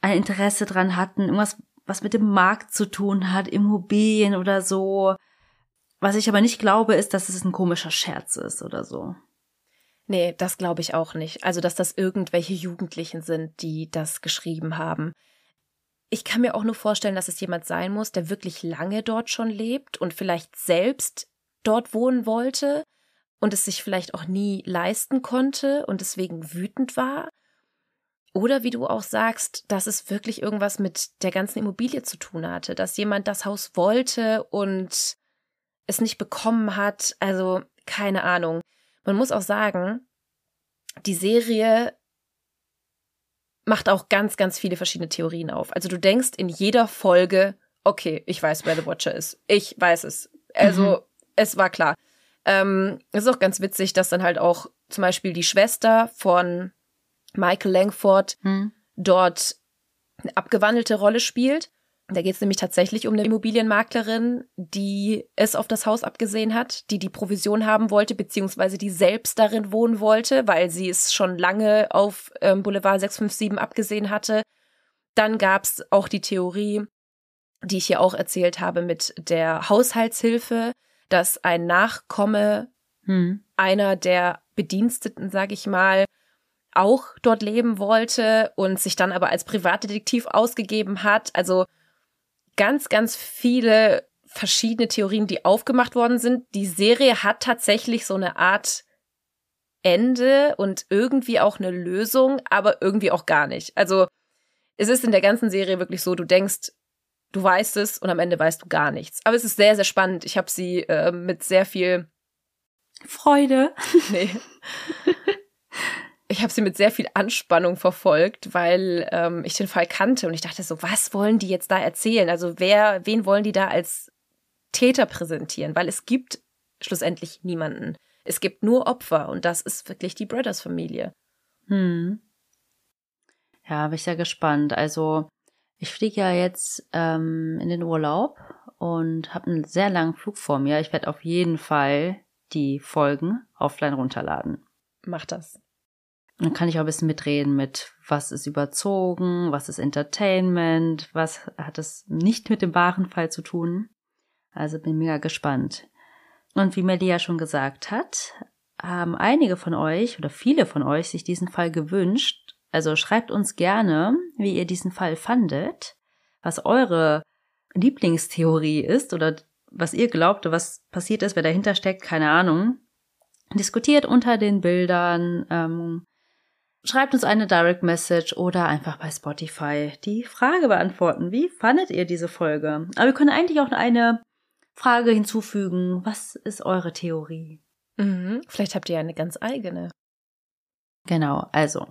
ein Interesse dran hatten, irgendwas, was mit dem Markt zu tun hat, Immobilien oder so. Was ich aber nicht glaube, ist, dass es ein komischer Scherz ist oder so. Nee, das glaube ich auch nicht. Also, dass das irgendwelche Jugendlichen sind, die das geschrieben haben. Ich kann mir auch nur vorstellen, dass es jemand sein muss, der wirklich lange dort schon lebt und vielleicht selbst dort wohnen wollte und es sich vielleicht auch nie leisten konnte und deswegen wütend war. Oder wie du auch sagst, dass es wirklich irgendwas mit der ganzen Immobilie zu tun hatte, dass jemand das Haus wollte und es nicht bekommen hat. Also keine Ahnung. Man muss auch sagen, die Serie macht auch ganz, ganz viele verschiedene Theorien auf. Also du denkst in jeder Folge, okay, ich weiß, wer The Watcher ist. Ich weiß es. Also mhm. es war klar. Ähm, es ist auch ganz witzig, dass dann halt auch zum Beispiel die Schwester von Michael Langford mhm. dort eine abgewandelte Rolle spielt. Da geht es nämlich tatsächlich um eine Immobilienmaklerin, die es auf das Haus abgesehen hat, die die Provision haben wollte, beziehungsweise die selbst darin wohnen wollte, weil sie es schon lange auf ähm, Boulevard 657 abgesehen hatte. Dann gab es auch die Theorie, die ich hier auch erzählt habe, mit der Haushaltshilfe, dass ein Nachkomme hm. einer der Bediensteten, sag ich mal, auch dort leben wollte und sich dann aber als Privatdetektiv ausgegeben hat. Also ganz, ganz viele verschiedene Theorien, die aufgemacht worden sind. Die Serie hat tatsächlich so eine Art Ende und irgendwie auch eine Lösung, aber irgendwie auch gar nicht. Also es ist in der ganzen Serie wirklich so, du denkst, du weißt es und am Ende weißt du gar nichts. Aber es ist sehr, sehr spannend. Ich habe sie äh, mit sehr viel Freude. Nee. ich habe sie mit sehr viel Anspannung verfolgt, weil ähm, ich den Fall kannte und ich dachte so, was wollen die jetzt da erzählen? Also wer, wen wollen die da als Täter präsentieren? Weil es gibt schlussendlich niemanden. Es gibt nur Opfer und das ist wirklich die Brothers-Familie. Hm. Ja, bin ich sehr gespannt. Also ich fliege ja jetzt ähm, in den Urlaub und habe einen sehr langen Flug vor mir. Ich werde auf jeden Fall die Folgen offline runterladen. Mach das. Dann kann ich auch ein bisschen mitreden mit, was ist überzogen, was ist Entertainment, was hat es nicht mit dem wahren Fall zu tun. Also bin mega gespannt. Und wie Melia schon gesagt hat, haben einige von euch oder viele von euch sich diesen Fall gewünscht. Also schreibt uns gerne, wie ihr diesen Fall fandet, was eure Lieblingstheorie ist oder was ihr glaubt, was passiert ist, wer dahinter steckt, keine Ahnung. Diskutiert unter den Bildern, ähm, Schreibt uns eine Direct Message oder einfach bei Spotify die Frage beantworten. Wie fandet ihr diese Folge? Aber wir können eigentlich auch eine Frage hinzufügen. Was ist eure Theorie? Mhm. Vielleicht habt ihr eine ganz eigene. Genau, also.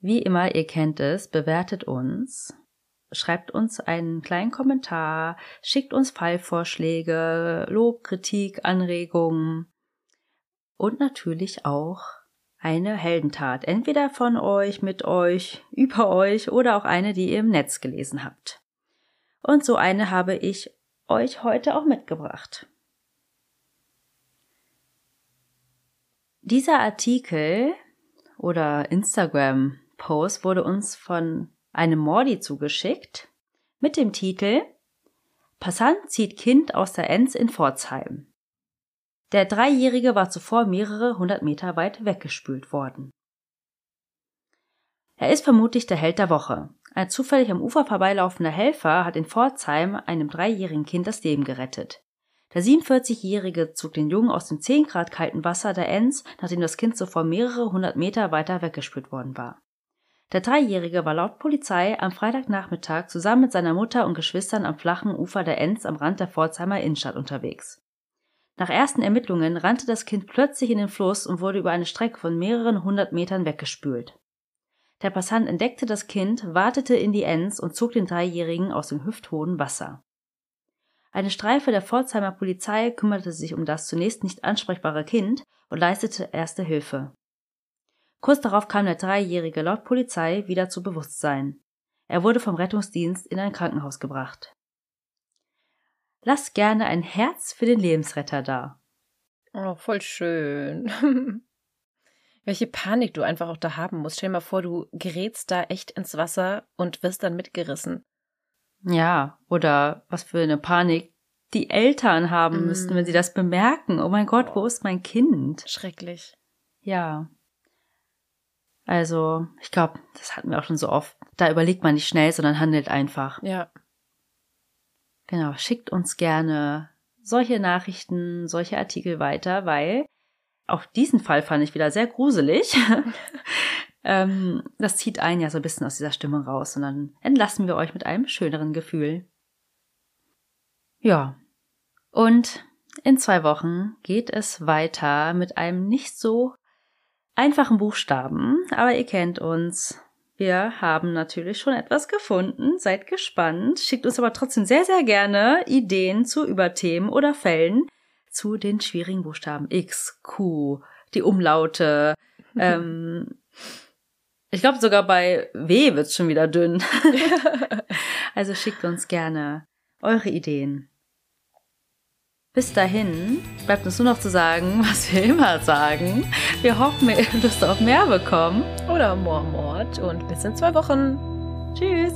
Wie immer, ihr kennt es, bewertet uns, schreibt uns einen kleinen Kommentar, schickt uns Fallvorschläge, Lob, Kritik, Anregungen und natürlich auch eine Heldentat, entweder von euch, mit euch, über euch oder auch eine, die ihr im Netz gelesen habt. Und so eine habe ich euch heute auch mitgebracht. Dieser Artikel oder Instagram-Post wurde uns von einem Mordi zugeschickt mit dem Titel Passant zieht Kind aus der Enz in Pforzheim. Der Dreijährige war zuvor mehrere hundert Meter weit weggespült worden. Er ist vermutlich der Held der Woche. Ein zufällig am Ufer vorbeilaufender Helfer hat in Pforzheim einem dreijährigen Kind das Leben gerettet. Der 47-Jährige zog den Jungen aus dem 10 Grad kalten Wasser der Enz, nachdem das Kind zuvor mehrere hundert Meter weiter weggespült worden war. Der Dreijährige war laut Polizei am Freitagnachmittag zusammen mit seiner Mutter und Geschwistern am flachen Ufer der Enz am Rand der Pforzheimer Innenstadt unterwegs. Nach ersten Ermittlungen rannte das Kind plötzlich in den Fluss und wurde über eine Strecke von mehreren hundert Metern weggespült. Der Passant entdeckte das Kind, wartete in die Enz und zog den Dreijährigen aus dem hüfthohen Wasser. Eine Streife der Pforzheimer Polizei kümmerte sich um das zunächst nicht ansprechbare Kind und leistete erste Hilfe. Kurz darauf kam der Dreijährige laut Polizei wieder zu Bewusstsein. Er wurde vom Rettungsdienst in ein Krankenhaus gebracht. Lass gerne ein Herz für den Lebensretter da. Oh, voll schön. Welche Panik du einfach auch da haben musst. Stell dir mal vor, du gerätst da echt ins Wasser und wirst dann mitgerissen. Ja, oder was für eine Panik die Eltern haben mm. müssten, wenn sie das bemerken. Oh mein Gott, wo ist mein Kind? Schrecklich. Ja. Also, ich glaube, das hatten wir auch schon so oft. Da überlegt man nicht schnell, sondern handelt einfach. Ja. Genau, schickt uns gerne solche Nachrichten, solche Artikel weiter, weil auch diesen Fall fand ich wieder sehr gruselig. ähm, das zieht einen ja so ein bisschen aus dieser Stimmung raus und dann entlassen wir euch mit einem schöneren Gefühl. Ja. Und in zwei Wochen geht es weiter mit einem nicht so einfachen Buchstaben, aber ihr kennt uns. Wir haben natürlich schon etwas gefunden. Seid gespannt. Schickt uns aber trotzdem sehr, sehr gerne Ideen zu Überthemen oder Fällen zu den schwierigen Buchstaben X, Q, die Umlaute. ähm, ich glaube, sogar bei W wird's schon wieder dünn. also schickt uns gerne eure Ideen. Bis dahin bleibt uns nur noch zu sagen, was wir immer sagen. Wir hoffen, ihr habt Lust auf mehr bekommen. Oder Mormort und bis in zwei Wochen. Tschüss.